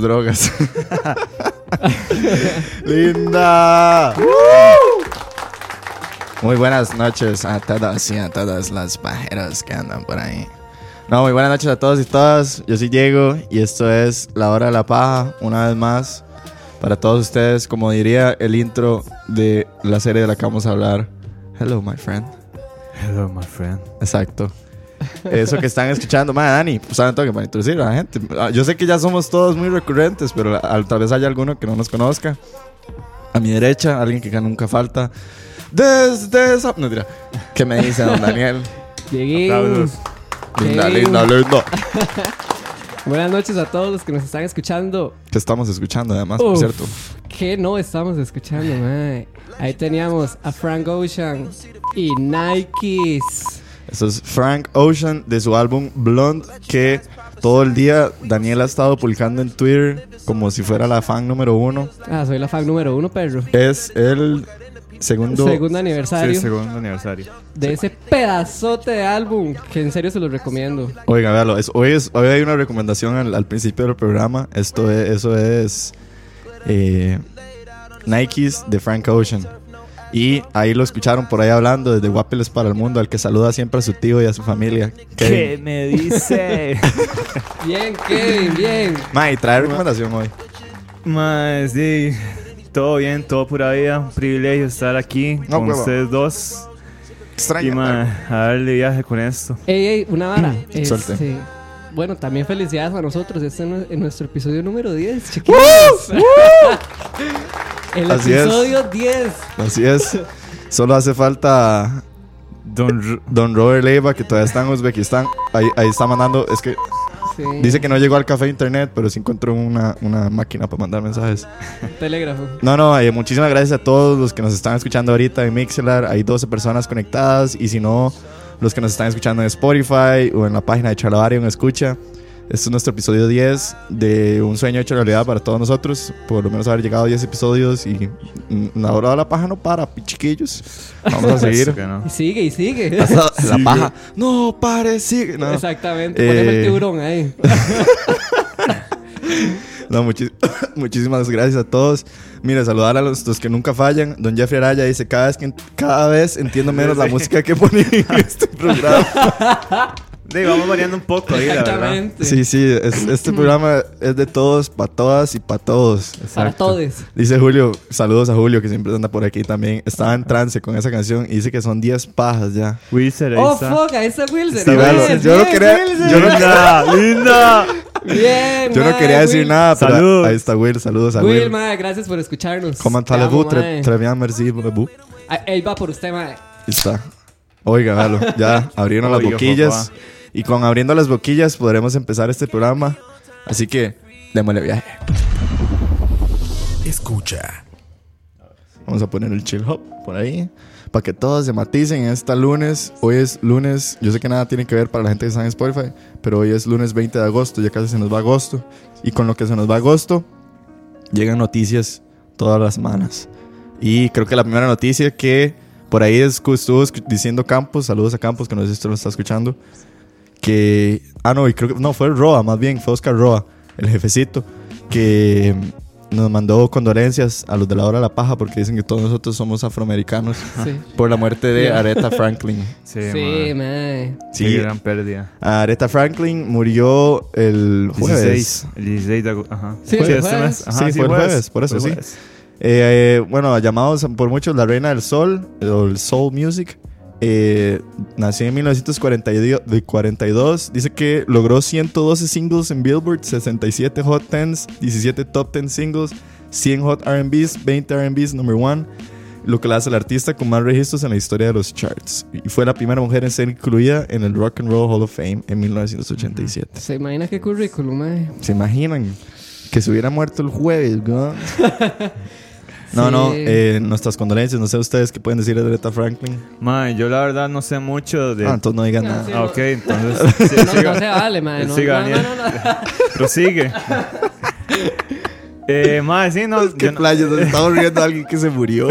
Las drogas. Linda. Muy buenas noches a todas y a todas las pajeras que andan por ahí. No, muy buenas noches a todos y todas. Yo soy Diego y esto es La Hora de la Paja, una vez más. Para todos ustedes, como diría el intro de la serie de la que vamos a hablar. Hello, my friend. Hello, my friend. Exacto. Eso que están escuchando, madre Dani, pues saben todo que para introducir a la gente. Ah, Yo sé que ya somos todos muy recurrentes, pero tal vez haya alguno que no nos conozca. A mi derecha, alguien que nunca falta. Desde esa. No, tira. ¿Qué me dice don Daniel? Aplausos. Linda, linda, linda. Buenas noches a todos los que nos están escuchando. Que estamos escuchando, además, por Uf, cierto. ¿Qué no estamos escuchando, mae? Ahí teníamos a Frank Ocean y Nikes. Eso es Frank Ocean de su álbum Blonde, que todo el día Daniel ha estado publicando en Twitter como si fuera la fan número uno. Ah, soy la fan número uno, perro. Es el segundo. Segundo Sí, aniversario segundo aniversario. de ese pedazote de álbum que en serio se los recomiendo. Oiga, véalo, es- hoy, es, hoy hay una recomendación al, al principio del programa. Esto es, eso es eh, Nikes de Frank Ocean. Y ahí lo escucharon por ahí hablando desde Guapiles para el Mundo, al que saluda siempre a su tío y a su familia. ¿Qué Kevin. me dice? Bien, Kevin, bien. Mae, trae recomendación hoy. Más, sí. Todo bien, todo pura vida. Un privilegio estar aquí No, con huevo. ustedes dos. Y Extraño. ma, a darle viaje con esto. Ey, ey, una vara. Suelte. Este, bueno, también felicidades a nosotros. Este es nuestro episodio número 10, chiquitos. El Así es. episodio 10. Así es. Solo hace falta Don Don Robert Leiva, que todavía está en Uzbekistán. Ahí, ahí está mandando. Es que. Sí. Dice que no llegó al café internet, pero sí encontró una, una máquina para mandar mensajes. Telégrafo. No, no, eh, muchísimas gracias a todos los que nos están escuchando ahorita en Mixelar. Hay 12 personas conectadas y si no, los que nos están escuchando en Spotify o en la página de Charlavario en Escucha. Este es nuestro episodio 10 de Un sueño hecho realidad para todos nosotros. Por lo menos haber llegado a 10 episodios y mm, la hora de la paja no para, chiquillos. Vamos a seguir. No. Y sigue, y sigue. Hasta la paja. No, pare, sigue. No. Exactamente. Eh, Poneme el tiburón ahí. No, muchísimas gracias a todos. Mira, saludar a los, los que nunca fallan. Don Jeffrey Araya dice, cada vez, que, cada vez entiendo menos la música que pone en este programa. Digo, vamos variando un poco ahí, la verdad. Exactamente. Sí, sí, es- este programa es de todos, para todas y para todos. Para todos. Dice Julio, saludos a Julio que siempre anda por aquí también. Estaba en trance con esa canción y dice que son 10 pajas ya. Ahí Oh, fuck, ahí está Wilson. Sí. Bien, Yo no quería- Wilson. yo no- ¡Linda! ¡Linda! Bien, Yo no quería decir Will. nada, pero Saludos. ahí está Will. Saludos a Will, Will. mae, gracias por escucharnos. Comment. Très, très bien, merci. Ah, Él va por usted, mae. Ahí está. Oiga, véalo. Ya abrieron las boquillas. papá. Y con abriendo las boquillas podremos empezar este programa. Así que, démosle viaje. Escucha. Vamos a poner el chill hop por ahí. Para que todos se maticen en esta lunes. Hoy es lunes. Yo sé que nada tiene que ver para la gente que está en Spotify. Pero hoy es lunes 20 de agosto. Ya casi se nos va agosto. Y con lo que se nos va agosto, llegan noticias todas las semanas. Y creo que la primera noticia que por ahí es, estuvo diciendo Campos. Saludos a Campos, que no sé si usted lo está escuchando. Que. Ah, no, y creo que. No, fue Roa, más bien. Fue Oscar Roa, el jefecito. Que nos mandó condolencias a los de la hora de la paja porque dicen que todos nosotros somos afroamericanos Sí. por la muerte de. Aretha Franklin. Sí, Sí, mae. Sí, Qué gran pérdida. Aretha Franklin murió el jueves. 16. El 16 de agosto. Ajá. Sí, este jueves. mes. Sí, fue el jueves, por eso Fue sí. jueves. Eh, eh, bueno, llamados por muchos la reina del sol, o el soul music. Eh, nació en 1942. de 42. Dice que logró 112 singles en Billboard, 67 Hot 10s, 17 Top 10 singles, 100 Hot RBs, 20 RBs number one. Lo que la hace el artista con más registros en la historia de los charts. Y fue la primera mujer en ser incluida en el Rock and Roll Hall of Fame en 1987. Se imagina qué currículum, mae. ¿Se imaginan que se hubiera muerto el jueves, ¿no? No, Sí. no, eh, nuestras condolencias. No sé ustedes qué pueden decir de Aretha Franklin. Man, yo la verdad no sé mucho de. Ah, entonces no digan No, nada. sí. Ah, ok, entonces. sí, No, siga. no se vale, mae. No, Siga, no, no, no, no. Prosigue. eh, man, sí, no. Qué yo no- playas, nos estamos riendo de alguien que se murió.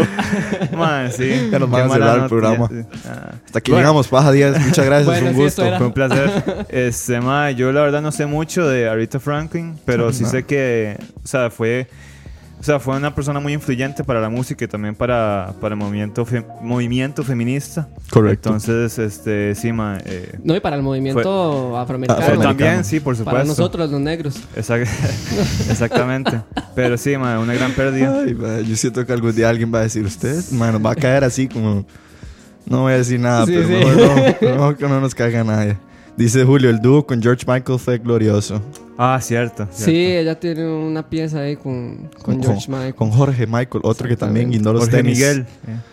Man, sí. Ya nos van a cerrar el programa. Ah. Hasta aquí Bueno. llegamos, Paja Díaz. Muchas gracias, Bueno, un sí, gusto. Fue un placer. Este, ma, yo la verdad no sé mucho de Aretha Franklin, pero sí No. sé que, o sea, fue, o sea, fue una persona muy influyente para la música y también para, para el movimiento, fe- movimiento feminista. Correcto. Entonces, este, sí, ma, eh, No, y para el movimiento afroamericano. Afroamericano. también, sí, por supuesto. Para nosotros, los negros. Exact- Exactamente. Pero sí, ma, una gran pérdida. Ay, ma, yo siento que algún día alguien va a decir, usted, mano, va a caer así como... No voy a decir nada, Sí, pero sí. mejor no, mejor que no nos caiga nadie. Dice Julio, el dúo con George Michael fue glorioso. Ah, cierto. Sí, ella tiene una pieza ahí con, con George Michael. Con Jorge Michael, otro que también guindó los Jorge tenis. Miguel.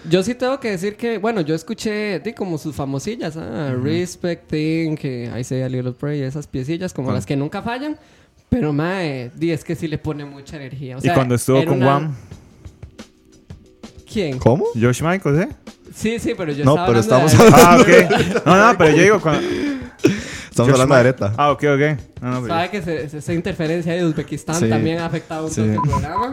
Yo sí tengo que decir que, bueno, yo escuché di, como sus famosillas, ah, Respect Thing, que ahí se a Little Pray, esas piecillas como las que nunca fallan. Pero, mae, di, es que sí le pone mucha energía. O y cuando estuvo con una- Wham, ¿Quién? ¿Cómo? George Michael, ¿eh? Sí, sí, pero yo No, estaba pero hablando estamos de- Ah, ok. No, no, pero yo digo cuando. Estamos hablando de. Areta. Ah, ok, ok. No, no, pero- Sabe que se- se- esa interferencia de Uzbekistán Sí. también ha afectado un Sí. el programa.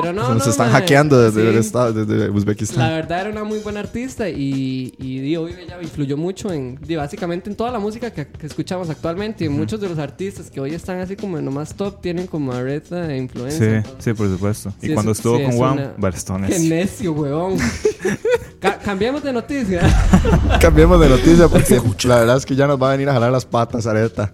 Pero no, Se nos no, están hackeando desde, el sí. estado, desde La Uzbekistán. verdad era una muy buena artista y, y hoy ella influyó mucho en, básicamente en toda la música que, que escuchamos actualmente y muchos de los artistas que hoy están así como en lo más top tienen como Aretha de influencia. Sí, sí, por supuesto. Sí, y cuando es- estuvo sí, con es Wham, una- Bastones. Qué necio, huevón. Ca- cambiemos de noticia. Cambiemos de noticia porque la verdad es que ya nos va a venir a jalar las patas, Areta.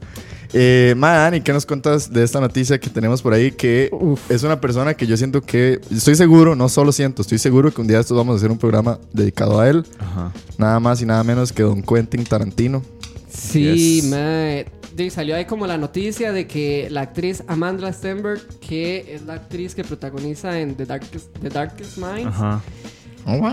Eh, ma, Dani, ¿qué nos cuentas de esta noticia que tenemos por ahí? Que Uf. es una persona que yo siento que, estoy seguro, no solo siento, estoy seguro que un día de estos vamos a hacer un programa dedicado a él. Ajá. Nada más y nada menos que Don Quentin Tarantino. Sí, Yes. mae. Salió ahí como la noticia de que la actriz Amanda Stenberg, que es la actriz que protagoniza en The Darkest, The Darkest Minds, Ajá.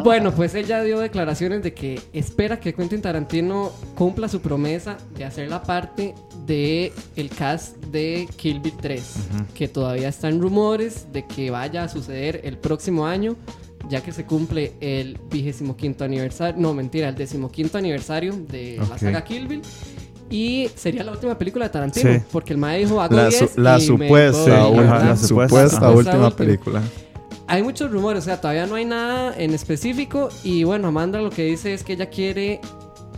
Bueno, pues ella dio declaraciones de que espera que Quentin Tarantino cumpla su promesa de hacer la parte de el cast de Kill Bill 3, que todavía están rumores de que vaya a suceder el próximo año, ya que se cumple el vigésimo quinto aniversario, no mentira, el decimoquinto aniversario de la Ok. saga Kill Bill. Y sería la última película de Tarantino, Sí. porque el mae dijo hago La, 10 su- la y supuesta, voy", Ajá, ul- ¿verdad? la supuesta, supuesta. Última última. película. Hay muchos rumores, o sea, todavía no hay nada en específico. Y bueno, Amanda lo que dice es que ella quiere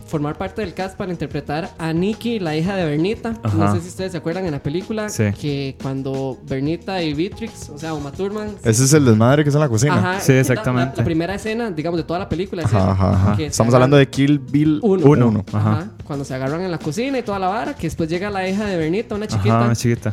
formar parte del cast para interpretar a Nikki, la hija de Bernita. Ajá. No sé si ustedes se acuerdan en la película Sí. que cuando Bernita y Beatrix, o sea, Uma Thurman. Ese es el desmadre que es en la cocina. Ajá, Sí, exactamente. La, la primera escena, digamos, de toda la película. es Ajá, esa, ajá, ajá. que se Estamos hablando de Kill Bill Uno. 1. Uno. Ajá. Ajá. Cuando se agarran en la cocina y toda la vara, que después llega la hija de Bernita, una Ajá, chiquita. una chiquita.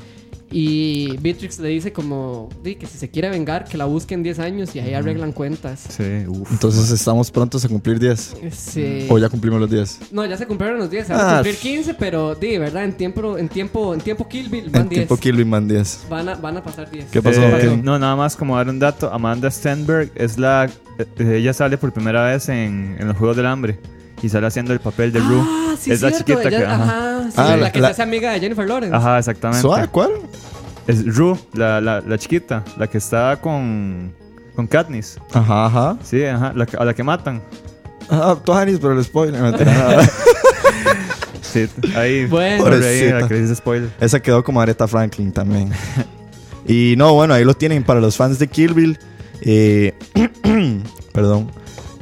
Y Beatrix le dice como di, que si se quiere vengar, que la busquen 10 años y ahí arreglan cuentas. Sí, uff. Entonces estamos prontos a cumplir 10. Sí. O ya cumplimos los 10. No, ya se cumplieron los 10, se van a Ah, cumplir 15, pero di, ¿verdad? En tiempo, en tiempo, en tiempo Kill Bill van En 10. tiempo Kill Bill man 10. Van a, van a pasar 10. ¿Qué pasó? Eh, ¿Qué? no, nada más como dar un dato. Amanda Stenberg es la. eh, ella sale por primera vez en, en los Juegos del Hambre. Y sale haciendo el papel de Rue. Ah, sí, es la chiquita ella- que. Ajá, Ajá, sí, Ah, la, la- que la- se hace amiga de Jennifer Lawrence. Ajá, exactamente. ¿Suave? ¿Cuál? Es Rue, la, la, la chiquita. La que está con. Con Katniss. Ajá, ajá. Sí, ajá. La, que- a la que matan. Ah, Tuanis, pero el spoiler. no. Sí, ahí. Bueno. por ahí, la que dice spoiler. Esa quedó como Aretha Franklin también. y no, bueno, ahí lo tienen para los fans de Kill Bill. Eh, perdón.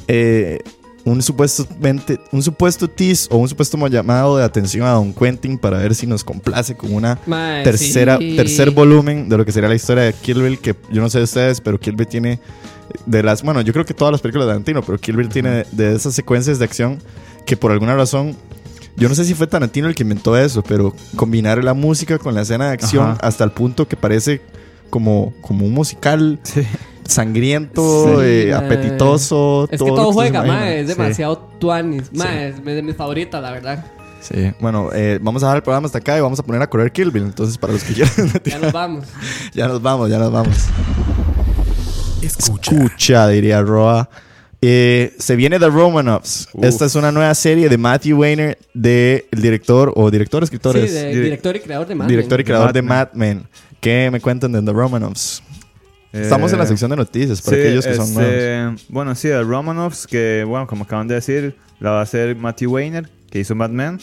Eh, un, supuestamente, un supuesto tease o un supuesto llamado de atención a Don Quentin para ver si nos complace con una tercera, sí. tercer volumen de lo que sería la historia de Kill Bill, que yo no sé de ustedes, pero Kill Bill tiene de las, bueno, yo creo que todas las películas de Tarantino, pero Kill Bill tiene de, de esas secuencias de acción que por alguna razón, yo no sé si fue Tarantino el que inventó eso, pero combinar la música con la escena de acción Ajá. hasta el punto que parece como, como un musical Sí. Sangriento, Sí, eh, apetitoso. Es que todo lo todo juega, mae, es Sí. demasiado tuanis. Mae, es de mis favoritas, la verdad. Sí, bueno, eh, vamos a dejar el programa hasta acá y vamos a poner a correr Kill Bill. Entonces, para los que quieran, Ya nos vamos. ya nos vamos, ya nos vamos. Escucha. Escucha, diría Roa. Eh, se viene The Romanovs. Uf. Esta es una nueva serie de Matthew Weiner, de el director o director, escritor, Sí, de- Direc- director y creador de Mad director y creador de Mad Mad Men. ¿Qué me cuentan de The Romanovs? Estamos en la Eh, sección de noticias para sí, aquellos que son este, nuevos. Bueno, sí, de Romanovs, que bueno, como acaban de decir, la va a hacer Matthew Weiner, que hizo Mad Men.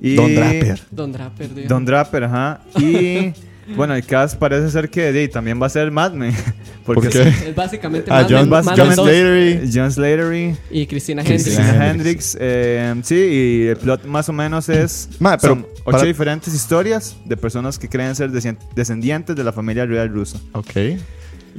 Y Don Draper. Don Draper, digo. Don Draper, ajá. Y bueno, el cast parece ser que de, también va a ser Mad Men. ¿Por Porque qué? Es básicamente Ah, Mad John, Men- Mad John 2 Slatery. John Slatery, y Cristina Cristina Hendricks. Christina Hendricks. Eh, sí, y el plot más o menos es. Ma, pero son ocho para- diferentes historias de personas que creen ser descendientes de la familia real rusa. Ok.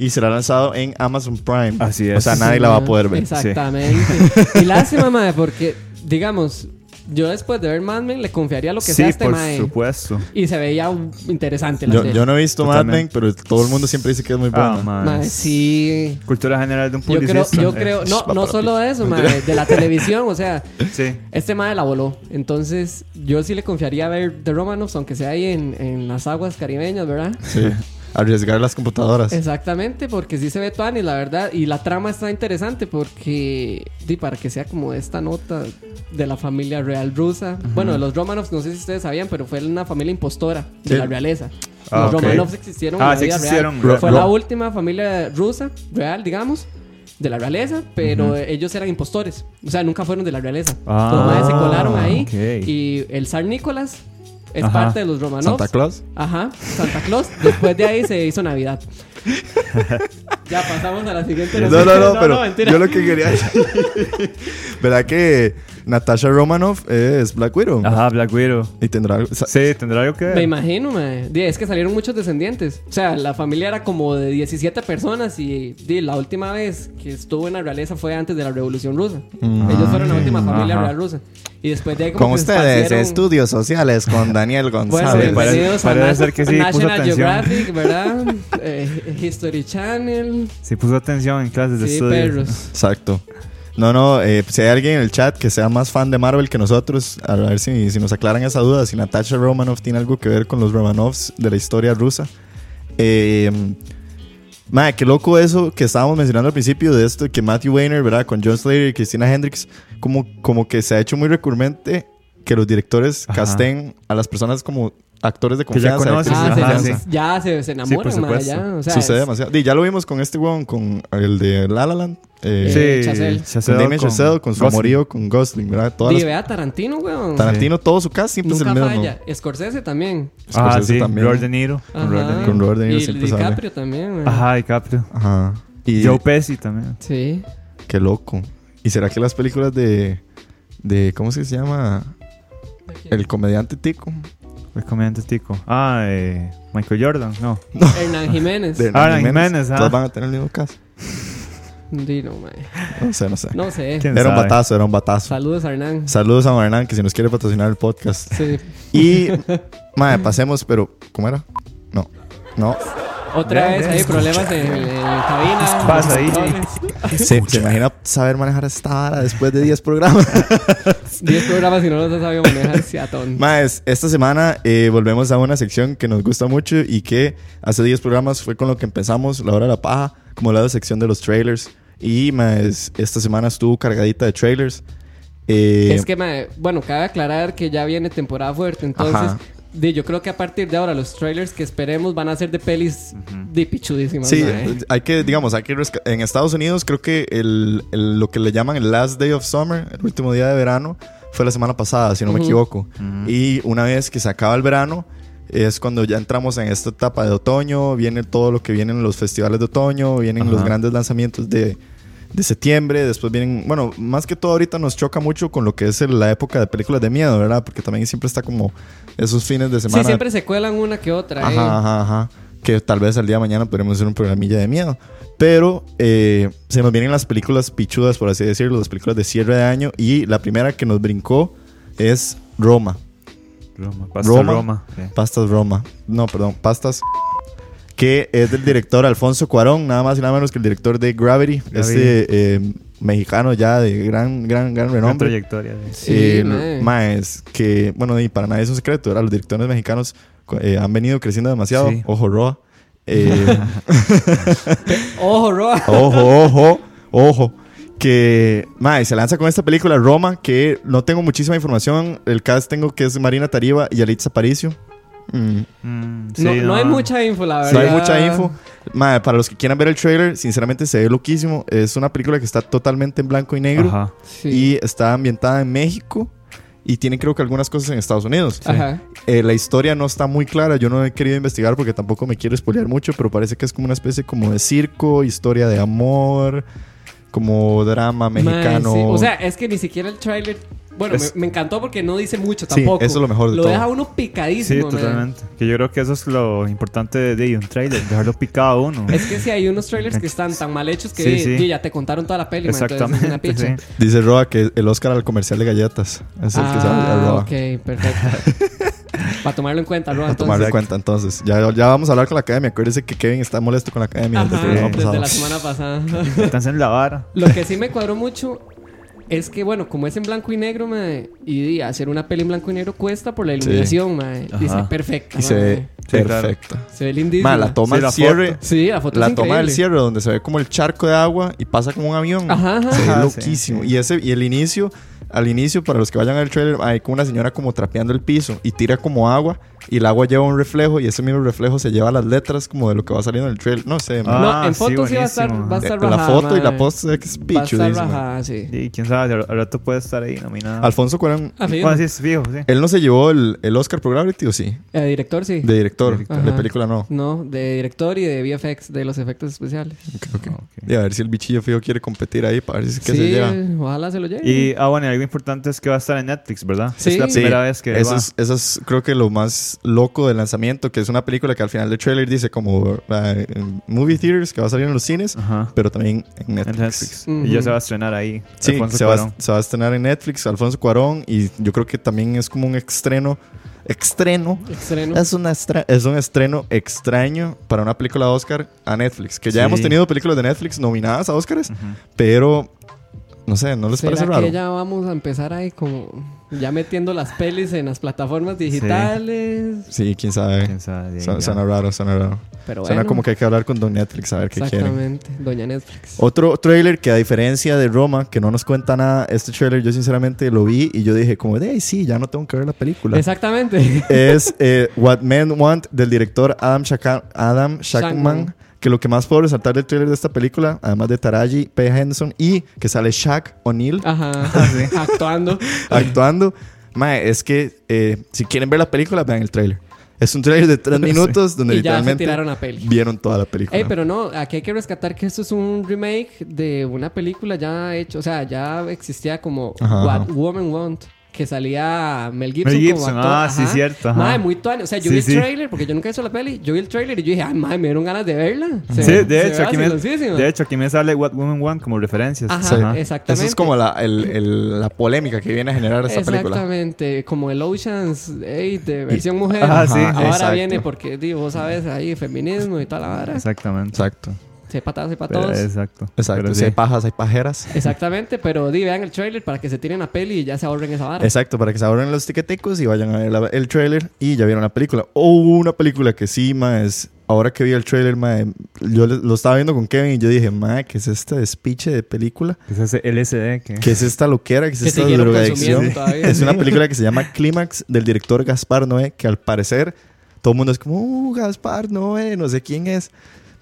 Y será lanzado en Amazon Prime. Así es. O sea, nadie la va a poder ver. Exactamente. Y lástima, mae, porque, digamos, yo después de ver Mad Men le confiaría lo que sí, sea a este por mae. supuesto. Y se veía interesante la Yo, serie. yo no he visto Mad Men, Totalmente. pero todo el mundo siempre dice que es muy Ah, bueno. man. Mae, sí. Cultura general de un Yo creo, publicista. yo creo, no, no solo ti. eso, mae, de la televisión, o sea, Sí. este mae la voló. Entonces, yo sí le confiaría ver The Romanovs, aunque sea ahí en, en las aguas caribeñas, ¿verdad? Sí. Arriesgar las computadoras. Exactamente, porque sí se ve Tuani, la verdad. Y la trama está interesante porque, di, para que sea como esta nota de la familia real rusa. Bueno, de los Romanovs, no sé si ustedes sabían, pero fue una familia impostora de Sí. la realeza. Ah, los ok. Romanovs existieron Ah, en la sí vida existieron. real. Fue la última familia rusa, real, digamos. De la realeza, pero ellos eran impostores. O sea, nunca fueron de la realeza. Ah, los se colaron ahí. ok. Y el zar Nicolás es Ajá. parte de los Romanovs. Santa Claus. Ajá, Santa Claus. Después de ahí se hizo Navidad. ya pasamos a la siguiente No, noticia. no, no, pero mentira. yo lo que quería ¿Verdad que Natasha Romanoff es Black Widow? Ajá, Black Widow. Y tendrá algo. Sí, tendrá algo que ver. Me imagino, mae. Di, Es que salieron muchos descendientes. O sea, la familia era como de 17 personas y di, la última vez que estuvo en la realeza fue antes de la Revolución Rusa. Ellos fueron la última familia Ajá. real rusa. Y después de ahí como Con que se ustedes, esparcieron- estudios sociales con Daniel Bueno, González. Sí, parece- bienvenidos a parece ser que sí, puso National atención. Geographic, ¿verdad? Eh, History Channel. Sí, puso atención en clases de Sí, estudio. perros. Exacto. No, no, eh, si hay alguien en el chat que sea más fan de Marvel que nosotros, a ver si, si nos aclaran esa duda, si Natasha Romanoff tiene algo que ver con los Romanovs de la historia rusa. Eh, madre, qué loco eso que estábamos mencionando al principio de esto, que Matthew Weiner, ¿verdad? Con John Slater y Christina Hendricks, como, como que se ha hecho muy recurrente que los directores Ajá. casten a las personas como actores de Que ya confianza. conoces, Ah, se- confianza. sí. ya se, se enamoran, por ma, supuesto. ya. O sea, Sucede es- demasiado. Y ya lo vimos con este weón, con el de La La Land. eh, Sí. Chazelle. con Damien Chazelle, con su Gosling. amorío, con Gosling, ¿verdad? Todas las- vea Tarantino, weón. Tarantino, todo su cast siempre es Nunca el mismo. falla. Scorsese también. Ah, Scorsese sí, también. Robert De Niro. con. Robert De Niro. Con Robert De Niro y siempre sale. DiCaprio también, ma. Ajá, DiCaprio. Ajá. Y Joe Pesci también. Sí. qué loco. ¿Y será que las películas de, de ¿cómo se llama? El comediante Tico. El comediante tico. Ah, eh, Michael Jordan. No. Hernán Jiménez. De Ah, Hernán Jiménez, ah. van a tener el mismo caso. Dino, ma. No sé, no sé. No sé. ¿Quién Era un sabe? batazo, era un batazo. Saludos a Hernán. Saludos a Hernán, que si nos quiere patrocinar el podcast. Sí. Y, madre, pasemos, pero, ¿cómo era? No, no. Otra vez hay problemas en, en la cabina. Pasa ahí. ¿Se, se imagina saber manejar esta vara después de 10 programas? 10 programas y no los has sabido manejar, Seatón. Más, esta semana eh, volvemos a una sección que nos gusta mucho y que hace 10 programas fue con lo que empezamos, la hora de la paja, como la sección de los trailers. Y más, esta semana estuvo cargadita de trailers. Eh, Es que, bueno, cabe aclarar que ya viene temporada fuerte, entonces... Ajá. Yo creo que a partir de ahora los trailers que esperemos van a ser de pelis de pichudísimas. Sí, eh. hay que, digamos, hay que en Estados Unidos creo que el, el- lo que le llaman el last day of summer, el último día de verano, fue la semana pasada, si no me equivoco. Y una vez que se acaba el verano, es cuando ya entramos en esta etapa de otoño, viene todo lo que vienen los festivales de otoño, vienen los grandes lanzamientos de, de septiembre, después vienen, bueno, más que todo ahorita nos choca mucho con lo que es la época de películas de miedo, ¿verdad? Porque también siempre está como esos fines de semana. Sí, siempre se cuelan una que otra. eh. Ajá, ajá, ajá. Que tal vez al día de mañana podremos hacer un programilla de miedo. Pero eh, se nos vienen las películas pichudas, por así decirlo, las películas de cierre de año. Y la primera que nos brincó es Roma. Roma. Pastor Roma. Roma. sí. Pastas Roma. No, perdón, Pastas. Que es del director Alfonso Cuarón, nada más y nada menos que el director de Gravity. Gravity. Este eh, mexicano ya de gran, gran, gran Gran renombre. trayectoria. sí. Sí, Eh, maes, que, bueno, y para nadie es un secreto, ¿verdad? Los directores mexicanos eh, han venido creciendo demasiado. Sí. Ojo, Roa. Eh, Ojo, Roa. ojo, ojo, ojo. Que, mae, se lanza con esta película Roma, que no tengo muchísima información. El cast tengo que es Marina Tariba y Yalitza Aparicio. Mm, Mm, sí, no, no hay mucha info, la verdad. no hay mucha info. Para los que quieran ver el trailer, sinceramente se ve loquísimo. Es una película que está totalmente en blanco y negro. Ajá. Sí. Y está ambientada en México. Y tiene creo que algunas cosas en Estados Unidos. Ajá. Eh, la historia no está muy clara, yo no he querido investigar porque tampoco me quiero spoilear mucho, pero parece que es como una especie como de circo, historia de amor, como drama mexicano. Sí. O sea, es que ni siquiera el trailer. Bueno, Es- me, me encantó porque no dice mucho Sí, tampoco. eso es lo mejor de Lo todo. deja uno Sí, picadísimo, mae. totalmente. Que yo creo que eso es lo importante de, de un trailer, dejarlo picado a uno. Es que si hay unos trailers que están tan mal hechos que Sí, sí. ya te contaron toda la peli, mae, entonces es una Exactamente. picha. sí. Dice Roa que el Oscar al comercial de galletas es el que sale a Ah, Roa. ok, perfecto. Para tomarlo en cuenta, Roa, A tomarlo en cuenta entonces. Ya, ya vamos a hablar con la academia. Acuérdense que Kevin está molesto con la academia desde Ajá, desde pasado. la semana pasada. Están en la vara. Lo que sí me cuadró mucho es que, bueno, como es en blanco y negro, mae, y hacer una peli en blanco y negro cuesta por la iluminación, mae. Dice. Y se Sí, claro. perfecta. Se ve lindísima. Ma, la toma Sí, del la cierre. foto. Sí, la foto La es toma del cierre donde se ve como el charco de agua y pasa como un avión. Ajá, ajá. Se ve Ajá, sí, loquísimo. sí. Y ese y el inicio, al inicio, para los que vayan al trailer, hay como una señora como trapeando el piso y tira como agua y el agua lleva un reflejo y ese mismo reflejo se lleva las letras como de lo que va saliendo en el trailer. No sé, ma. No, Ah, en sí, fotos sí, va a estar, va a estar la bajada, foto y la post es Va a estar bajada, sí. Y quién sabe, al al rato puede estar ahí nominado. Alfonso Cuarón, Ah, fijo. Bueno, sí, es fijo, sí. ¿él no se llevó el, el Oscar por Gravity o sí? Eh, director, sí. De director, Ajá. de película no. No, de director y de VFX, de los efectos especiales. Creo que. Ok. Y a ver si el bichillo fijo quiere competir ahí para ver si es que sí, se lleva. ojalá se lo lleve. Y, ah, bueno, y algo importante es que va a estar en Netflix, ¿verdad? Sí. Es la Sí, primera vez que eso va. es, eso es creo que lo más loco del lanzamiento, que es una película que al final del trailer dice como en movie theaters, que va a salir en los cines, Ajá. pero también en Netflix. En Netflix. Y ya se va a estrenar ahí. Sí, Alfonso se va, se va a estrenar en Netflix, Alfonso Cuarón, y yo creo que también es como un estreno, estreno, Estreno. es, una estra- es un estreno extraño para una película de Oscar a Netflix, que ya Sí. hemos tenido películas de Netflix nominadas a Oscars, Ujú. pero no sé, ¿no les ¿Será parece que raro? ya vamos a empezar ahí como ya metiendo las pelis en las plataformas digitales? Sí, quién sabe. Quién sabe, ya. suena raro, suena raro. Pero Suena bueno. como que hay que hablar con Don Netflix a ver qué quieren. Exactamente, doña Netflix. Otro trailer que a diferencia de Roma, que no nos cuenta nada, este trailer yo sinceramente lo vi y yo dije como, de "Ay, sí, ya no tengo que ver la película. Exactamente. es eh, What Men Want del director Adam, Shaka- Adam Shackman. Que lo que más puedo resaltar del trailer de esta película, además de Taraji P. Henderson y que sale Shaq O'Neal actuando. actuando, mae, es que eh, si quieren ver la película, vean el trailer. Es un trailer de tres minutos donde Y ya se literalmente tiraron a peli. vieron toda la película. Ey, pero no, aquí hay que rescatar que esto es un remake de una película ya hecha, o sea, ya existía como Ajá, What ajá. Woman Want, que salía Mel Gibson, Mel como Gibson, actor. ah, sí, Ajá. cierto, ajá. Madre, muy tuani. O sea, yo Sí, vi el sí. trailer, porque yo nunca he visto la peli, yo vi el trailer y yo dije, ay, madre, me dieron ganas de verla. Se Sí, de hecho, aquí me, de hecho, aquí me sale What Women Want como referencias. Ajá, Sí. exactamente. Esa es como la, el- el- la polémica que viene a generar esta película. Exactamente, como el Oceans 8 de versión mujer. Ajá, sí. Ahora exacto. viene porque, digo, vos sabes, ahí feminismo y toda la vara. Exactamente. Exacto. Se patas, se Pero- patos. exacto. Exacto. Pero si sí. hay pajas, hay pajeras. Exactamente, pero di, vean el trailer para que se tiren la peli y ya se ahorren esa vara. Exacto, para que se abran los tiquetecos y vayan a ver la- el trailer y ya vieron la película. O una película que sí, ma, es... Ahora que vi el trailer, ma, yo lo estaba viendo con Kevin y yo dije, ma, ¿qué es este despiche de película? Es ese LSD que... ¿Qué es esta loquera? ¿Qué es esta drogadicción? Es una película que se llama Clímax del director Gaspar Noé, que al parecer todo el mundo es como, uh, Gaspar Noé, no sé quién es.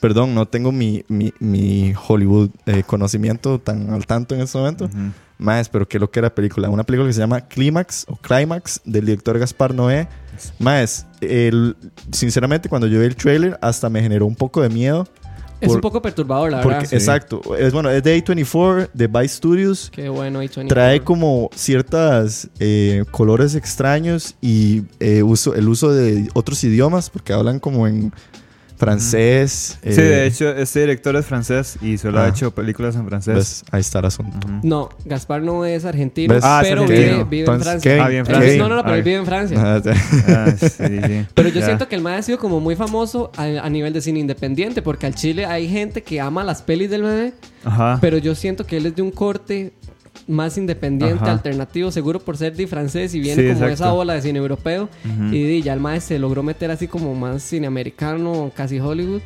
Perdón, no tengo mi, mi, mi Hollywood eh, conocimiento tan al tanto en este momento. Más, pero qué lo que era película. Una película que se llama Clímax o Climax del director Gaspar Noé. Más, el, sinceramente, cuando yo vi el trailer, hasta me generó un poco de miedo. es un poco perturbador, la Porque, verdad. exacto, es bueno, es de A24, de Vice Studios. Qué bueno, H24. Trae como ciertas eh, colores extraños y eh, uso, el uso de otros idiomas, porque hablan como en francés. Sí, eh, de hecho, este director es francés y solo Ah. ha hecho películas en francés. ¿ves? Ahí está el asunto. No, Gaspar no es argentino, ¿Ves? Ah, es pero vive, vive en Francia. Ah, bien, Francia. No, no, no, pero Ah, él vive en Francia. Ah, sí. Ah, sí, sí. Pero yo Ya. siento que el MAE ha sido como muy famoso a, a nivel de cine independiente, porque al Chile hay gente que ama las pelis del MAE, Ajá. pero yo siento que él es de un corte más independiente, Ajá. alternativo, seguro por ser de francés y viene Sí, como exacto. esa ola de cine europeo. Y di, ya el MAE se logró meter así como más cine americano, casi Hollywood.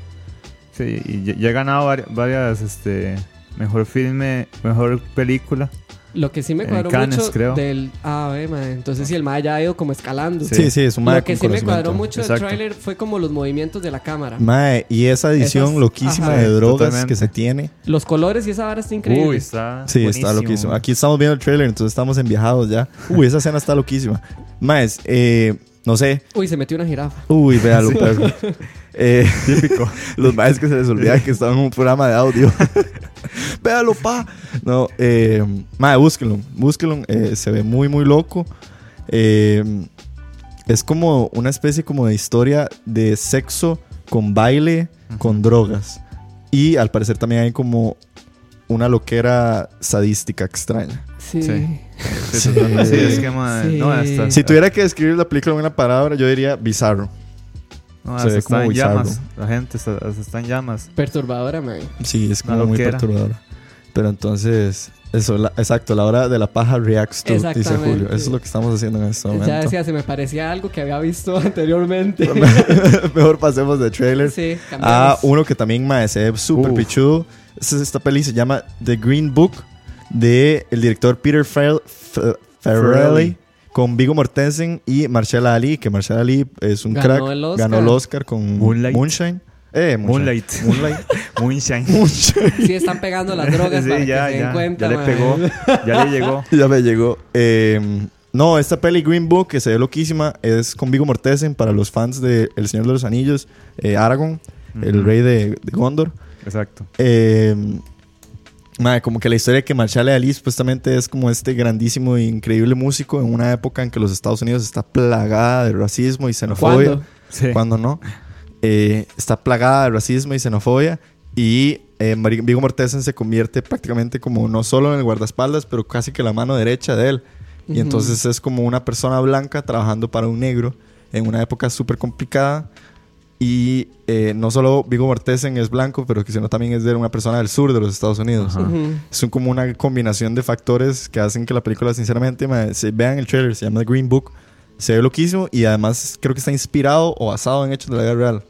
Sí, y ya, ha ganado vari- varias, este, mejor filme, mejor película. Lo que sí me En cuadró Cannes, mucho creo. del... Ah, mae. Entonces sí, el MAE ya ha ido como escalando. Sí, sí, es un mae Lo que con sí me conocimiento. cuadró mucho del Exacto. tráiler fue como los movimientos de la cámara. Mae, y esa edición Esas- loquísima ajá. de drogas Totalmente. que se tiene. Los colores y esa vara está increíble. Uy, está Sí, está buenísimo. loquísimo. Aquí estamos viendo el trailer, entonces estamos enviajados ya. Uy, esa escena está loquísima. Más, eh, no sé. Uy, se metió una jirafa. Uy, véalo, perro. Eh, Típico. Los maes que se les olvida que estaban en un programa de audio. véalo, pa. No, eh, mae, búsquenlo. Búsquenlo. eh, se ve muy, muy loco. Eh, es como una especie como de historia de sexo con baile, con drogas. Y al parecer también hay como una loquera sadística extraña. Sí. Sí. Sí, totalmente. Sí, es que, man, Sí. no, hasta, Si tuviera que describir la película en una palabra, yo diría bizarro. No, se ve está como en bizarro. llamas. La gente está, hasta está en llamas. Perturbadora, man. Sí, es como muy perturbadora. Pero entonces, eso, la- exacto, la hora de la paja reacts to, dice. Julio. Eso es lo que estamos haciendo en este momento. Ya decía, se me parecía algo que había visto anteriormente. Mejor pasemos de trailer sí, a uno que también me se súper pichudo. Esta, peli se llama The Green Book de el director Peter Farrelly. Con Vigo Mortensen y Marcella Ali, que Marcella Ali es un Ganó crack. el Oscar. Ganó el Oscar con Moonlight. Moonshine. Eh, Moonlight. Moonlight. Moonshine. Moonshine. Sí, están pegando las drogas Sí, para ya, que se ya, den cuenta, ya le man. pegó. Ya le llegó. ya me llegó. Eh, no, esta peli Green Book, que se ve loquísima, es con Vigo Mortensen para los fans de El Señor de los Anillos, eh, Aragorn, el rey de, de Gondor. Exacto. Eh, madre, como que la historia de que Marshall Ali supuestamente es como este grandísimo e increíble músico en una época en que los Estados Unidos está plagada de racismo y xenofobia. ¿Cuándo? Sí. Cuando no. Eh, está plagada de racismo y xenofobia. Y eh, Viggo Mortensen se convierte prácticamente como no solo en el guardaespaldas, pero casi que la mano derecha de él. Y Ujú. entonces es como una persona blanca trabajando para un negro en una época súper complicada. Y eh, no solo Viggo Mortensen es blanco, pero que sino también es de una persona del sur de los Estados Unidos. Ajá. Ujú. Es un- como una combinación de factores que hacen que la película, sinceramente, ma, se, vean el trailer, se llama The Green Book. Se ve loquísimo y además creo que está inspirado o basado en hechos de la vida real.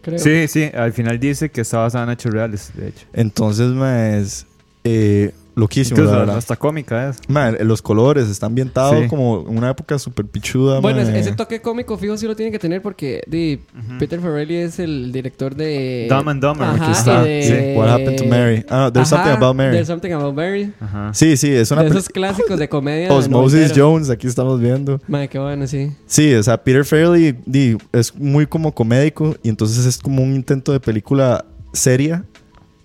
creo. Sí, sí, al final dice que está basada en hechos reales, de hecho. Entonces, es eh, loquísimo, Incluso la verdad. hasta cómica es. Los colores, está ambientado Sí. como en una época súper pichuda, Bueno, ese toque cómico fijo sí lo tiene que tener porque Peter Farrelly es el director de... Dumb and Dumber. Ajá, Aquí está. y de- Sí. What Happened to Mary. Ah, There's Ajá, Something About Mary. There's Something About Mary. Ajá. Sí, sí, es una de esos clásicos de comedia. Osmosis. Jones, aquí estamos viendo. Madre, qué bueno, sí. Sí, o sea, Peter Farrelly es muy como comédico y entonces es como un intento de película seria,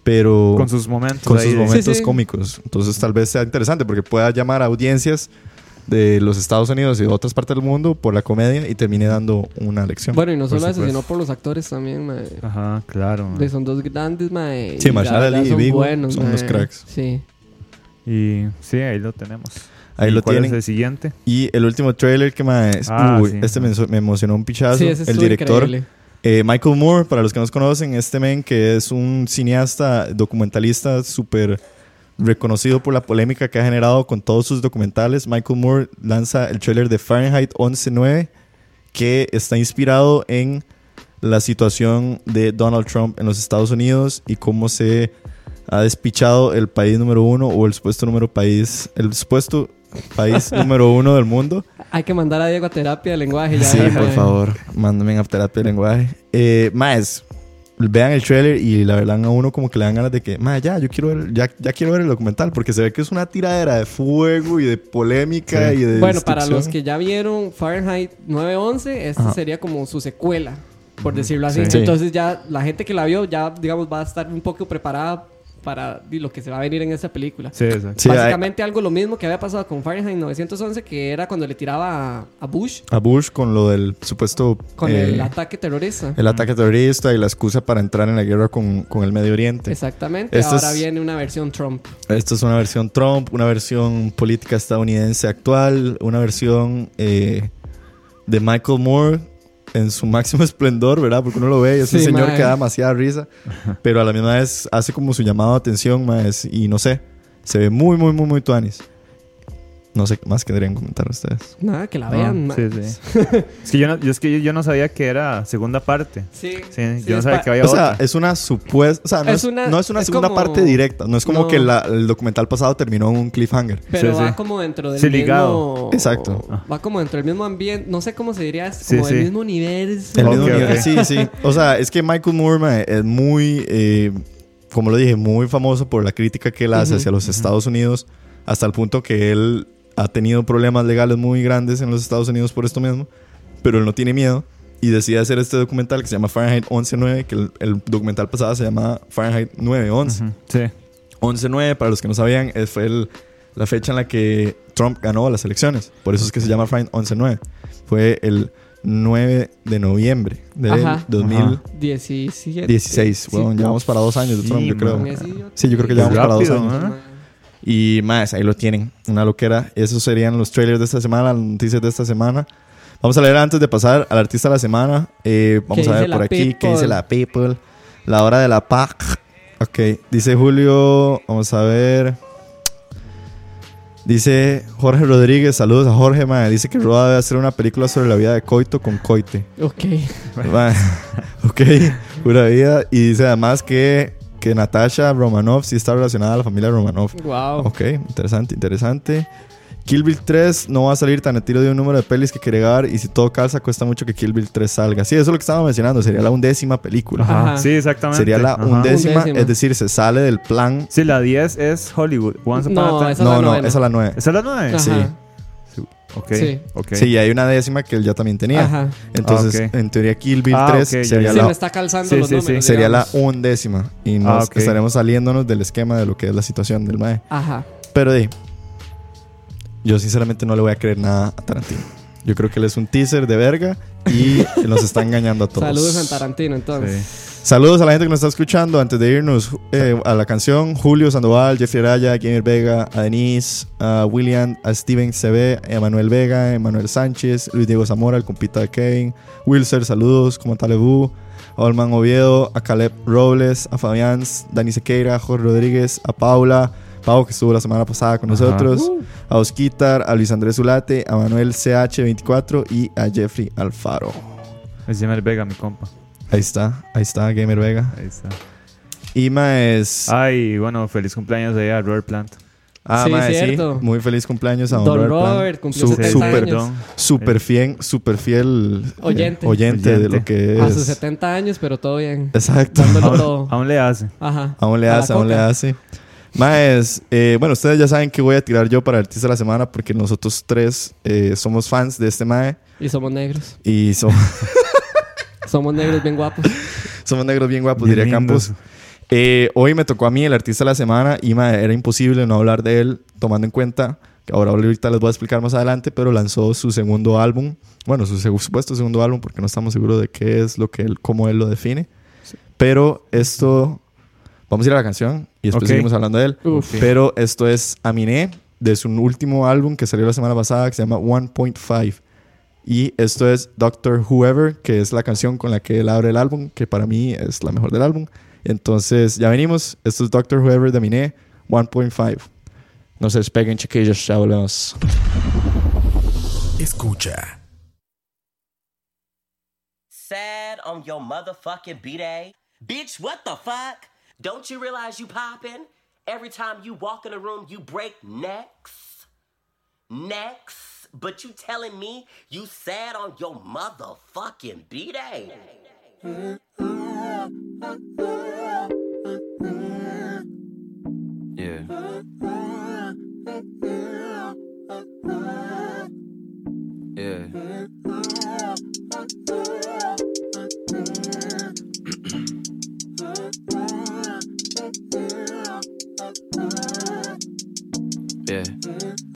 pero Con sus momentos. con ahí sus momentos Sí, sí. cómicos. Entonces tal vez sea interesante porque pueda llamar a audiencias de los Estados Unidos y de otras partes del mundo por la comedia y termine dando una lección. Bueno, y no solo eso, sino por los actores también. Ajá, claro. man. De- son dos grandes, madre. Sí, Marshall Ali y Vigo buenos, son unos mae. cracks. Sí. Y sí, ahí lo tenemos. Ahí ¿Y lo cuál tienen. es el siguiente? Y el último trailer que más... Ah, uy, sí. este me, me emocionó un pichazo. Sí, ese el director increíble. Eh, Michael Moore, para los que nos conocen, este men que es un cineasta documentalista súper reconocido por la polémica que ha generado con todos sus documentales. Michael Moore lanza el trailer de Fahrenheit 11.9 que está inspirado en la situación de Donald Trump en los Estados Unidos y cómo se ha despichado el país número uno o el supuesto número país, el supuesto país número uno del mundo. Hay que mandar a Diego a terapia de lenguaje. Ya Sí, por favor, mándame a terapia de lenguaje. Eh, más, vean el trailer y la verdad a uno como que le dan ganas de que, más ya, yo quiero ver, ya, ya quiero ver el documental porque se ve que es una tiradera de fuego y de polémica Sí. y de Bueno, para los que ya vieron Fahrenheit 911, esta Ajá. sería como su secuela, por decirlo así. Sí. Sí. Entonces ya la gente que la vio ya, digamos, va a estar un poco preparada para di, lo que se va a venir en esta película. Sí, exacto. Sí, hay- Básicamente algo lo mismo que había pasado con Fahrenheit 911, que era cuando le tiraba a, a Bush a Bush con lo del supuesto con eh, el ataque terrorista. el ataque terrorista y la excusa para entrar en la guerra con, con el Medio Oriente. Exactamente. Esto Ahora es- viene una versión Trump. Esto es una versión Trump, una versión política estadounidense actual, una versión eh, de Michael Moore en su máximo esplendor, ¿verdad? Porque uno lo ve y es un señor mae. que da demasiada risa, pero a la misma vez hace como su llamado de atención, más y no sé, se ve muy, muy, muy, muy tuanis. No sé qué más querrían comentar ustedes. Nada, que la vean. ma- sí, sí. es que, yo no, yo, es que yo, no sabía que era segunda parte. Sí, Sí, sí, yo no sabía que había O sea, otra. es una supuesta, o sea, no Es es, una- no es una es segunda como- parte directa, no es como No. que la- el documental pasado terminó en un cliffhanger. Pero Sí, va sí. como dentro del Sí, mismo... ligado. Exacto. Va como dentro del mismo ambiente. No sé cómo se diría. Es como sí. el mismo universo. El mismo nivel. ok. Sí, sí. O sea, es que Michael Moore es muy, eh, como lo dije, muy famoso por la crítica que él hace hacia los Estados Unidos, hasta el punto que él ha tenido problemas legales muy grandes en los Estados Unidos por esto mismo, pero él no tiene miedo y decide hacer este documental que se llama Fahrenheit 11.9, que el, el documental pasado se llama Fahrenheit 9.11. Ujú, Sí. 11.9, para los que no sabían, es- fue el- la fecha en la que Trump ganó las elecciones. Por eso es que se llama Fahrenheit 11.9. Fue el 9 de noviembre Ajá. 2016. 17. Sí. Bueno, llevamos para dos años de Sí, Trump, yo creo. man. Sí, yo creo que llevamos para dos Rápido, años. ¿eh? Y más, ahí lo tienen. Una loquera. Esos serían los trailers de esta semana, las noticias de esta semana. Vamos a leer antes de pasar al artista de la semana. Eh, vamos ¿Qué a ver por aquí qué people? dice la people. La hora de la PAC. Ok, dice Julio. Vamos a ver. Dice Jorge Rodríguez, saludos a Jorge, mae. Dice que Roda debe hacer una película sobre la vida de Coito con Coite. Ok. Mae, ok, pura vida. Y dice además que, que Natasha Romanov sí está relacionada a la familia Romanov. Wow. Ok, interesante, interesante. Kill Bill 3 no va a salir tan a tiro de un número de pelis que quiere grabar y si todo calza cuesta mucho que Kill Bill 3 salga. Sí, eso es lo que estaba mencionando, sería la undécima película. Ajá. Sí, exactamente. Sería la undécima, Undécima. es decir, se sale del plan. Sí, la 10 es Hollywood. Once upon No, a time. esa es la No, no, esa es la 9. ¿Esa es la 9? Ajá. Sí. Ok. Sí. ok. Sí, y hay una décima que él ya también tenía. Ajá. Entonces, Ah, en teoría, Kill Bill Ah, 3 ok, ya, sería. Sí, la, me está calzando Sí, los sí, números. sería la undécima. Y nos Ah, estaremos saliéndonos del esquema de lo que es la situación del MAE. Ajá. Pero de yo sinceramente no le voy a creer nada a Tarantino. Yo creo que él es un teaser de verga y nos está engañando a todos. Saludos a Tarantino, entonces. Saludos a la gente que nos está escuchando. Antes de irnos eh, a la canción, Julio Sandoval, Jeffrey Araya, Gamer Vega, a Denise, a William, a Steven CB, a Emanuel Vega, Emanuel Sánchez, Luis Diego Zamora, el compita de Kevin, Wilser, saludos, como Talebu, a Olman Oviedo, a Caleb Robles, a Fabián, Dani Sequeira, a Jorge Rodríguez, a Paula, Pau que estuvo la semana pasada con Ajá. nosotros, a Osquitar, a Luis Andrés Zulate, a Manuel CH24 y a Jeffrey Alfaro. Es Jimmer Vega, mi compa. Ahí está, ahí está Gamer Vega. Ahí está. Y más. Ay, bueno, feliz cumpleaños ahí a Robert Plant. Ah, Sí, mae, sí. cierto. Muy feliz cumpleaños a don, Don Robert Plant. Robert Su- 70 super, años. super fiel, super fiel eh, Oyente. oyente de Oyente. lo que A es. sus 70 años, pero todo bien. Exacto. Aún, todo. aún le hace. Ajá. Aún le A hace, aún le hace. Más, eh, bueno, ustedes ya saben que voy a tirar yo para Artista de la Semana porque nosotros tres eh, somos fans de este Mae Y somos negros. y somos, Somos negros bien guapos. somos negros bien guapos, Bien diría lindos. Campos. Eh, hoy me tocó a mí el Artista de la Semana y mae, era imposible no hablar de él, tomando en cuenta que ahora ahorita les voy a explicar más adelante, pero lanzó su segundo álbum, bueno, su supuesto segundo álbum porque no estamos seguros de qué es lo que él, cómo él lo define. Pero esto, vamos a ir a la canción y después Ok. seguimos hablando de él. Uf. Pero esto es Aminé, de su último álbum que salió la semana pasada, que se llama 1.5. Y esto es Doctor Whoever, que es la canción con la que él abre el álbum, que para mí es la mejor del álbum. Entonces, ya venimos. Esto es Doctor Whoever de Aminé, 1.5. No se despeguen, chiquillos, ya volvemos. Escucha. Sad on your motherfucking B-Day? Bitch, what the fuck? Don't you realize you poppin'? Every time you walk in a room, you break necks? Necks? But you telling me you sad on your motherfucking B-Day? Yeah. Yeah. Yeah.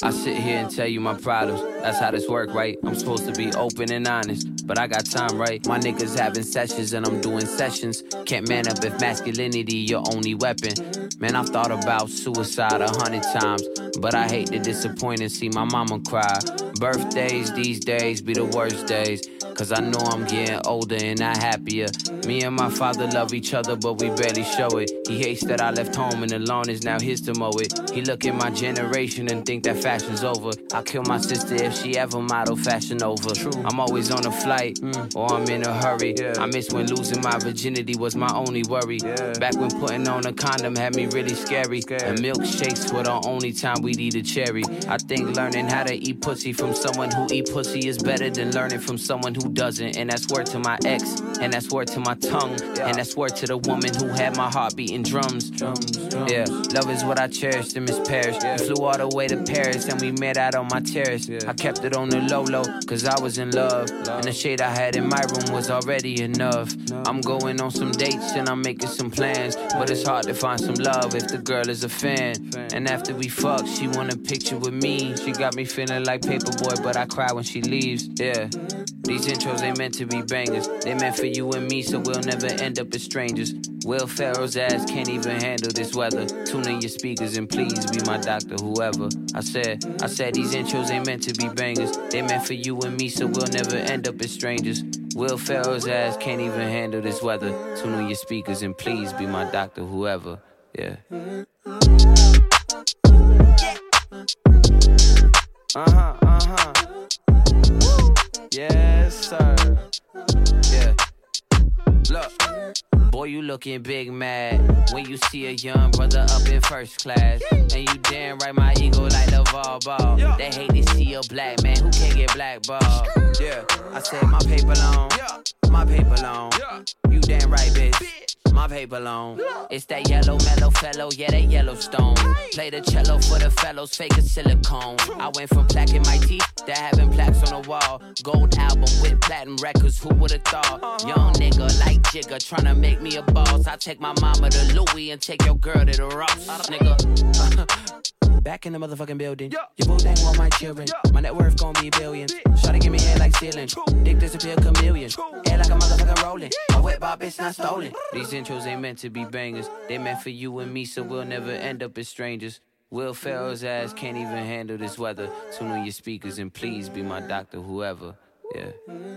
I sit here and tell you my problems. That's how this work, right? I'm supposed to be open and honest, but I got time, right? My niggas having sessions and I'm doing sessions. Can't man up if masculinity your only weapon. Man, I've thought about suicide a hundred times, but I hate to disappoint and see my mama cry. Birthdays these days be the worst days. Cause I know I'm getting older and not happier. Me and my father love each other, but we barely show it. He hates that I left home and the lawn is now his to mow it. He look at my generation and think that fashion's over. I'll kill my sister if she ever model fashion over. True. I'm always on a flight or I'm in a hurry. I miss when losing my virginity was my only worry. Back when putting on a condom had me really scary. And milkshakes were the only time we'd eat a cherry. I think learning how to eat pussy from someone who eat pussy is better than learning from someone who doesn't. And that's word to my ex, and that's word to my tongue, and that's word to the woman who had my heart beating drums. Yeah, love is what I cherished in Miss Paris. We flew all the way to Paris and we met out on my terrace. I kept it on the low low, cause I was in love. And the shade I had in my room was already enough. I'm going on some dates and I'm making some plans. But it's hard to find some love if the girl is a fan. And after we fuck, she want a picture with me. She got me feeling like Paperboy, but I cry when she leaves. Yeah. These intros ain't meant to be bangers. They meant for you and me, so we'll never end up as strangers. Will Ferrell's ass can't even handle this weather. Tune in your speakers and please be my doctor, whoever. I said, I said these intros ain't meant to be bangers. They meant for you and me, so we'll never end up as strangers. Will Ferrell's ass can't even handle this weather. Tune in your speakers and please be my doctor, whoever. Yeah. Uh huh, uh huh. Yes, sir. Yeah. Look. Boy, you looking big mad when you see a young brother up in first class. And you damn right, my ego like LeVar Ball. They hate to see a black man who can't get blackballed. Yeah, I said my paper long, my paper long. You damn right, bitch. My paper long. It's that yellow mellow fellow, yeah, that Yellowstone. Play the cello for the fellows, fake a silicone. I went from plaque in my teeth to having plaques on the wall. Gold album with platinum records, who would've thought? Young nigga like Jigga tryna make me a boss. I take my mama to Louis and take your girl to the Ross, nigga. Back in the motherfucking building. Your boo dang want my children. My net worth gon' be billions. Shawty give me head like ceiling. Dick disappear chameleon. Head like a motherfucking rolling. A wet bar bitch not stolen. These intros ain't meant to be bangers. They meant for you and me, so we'll never end up as strangers. Will Ferrell's ass can't even handle this weather. Tune on your speakers and please be my doctor, whoever. Yeah.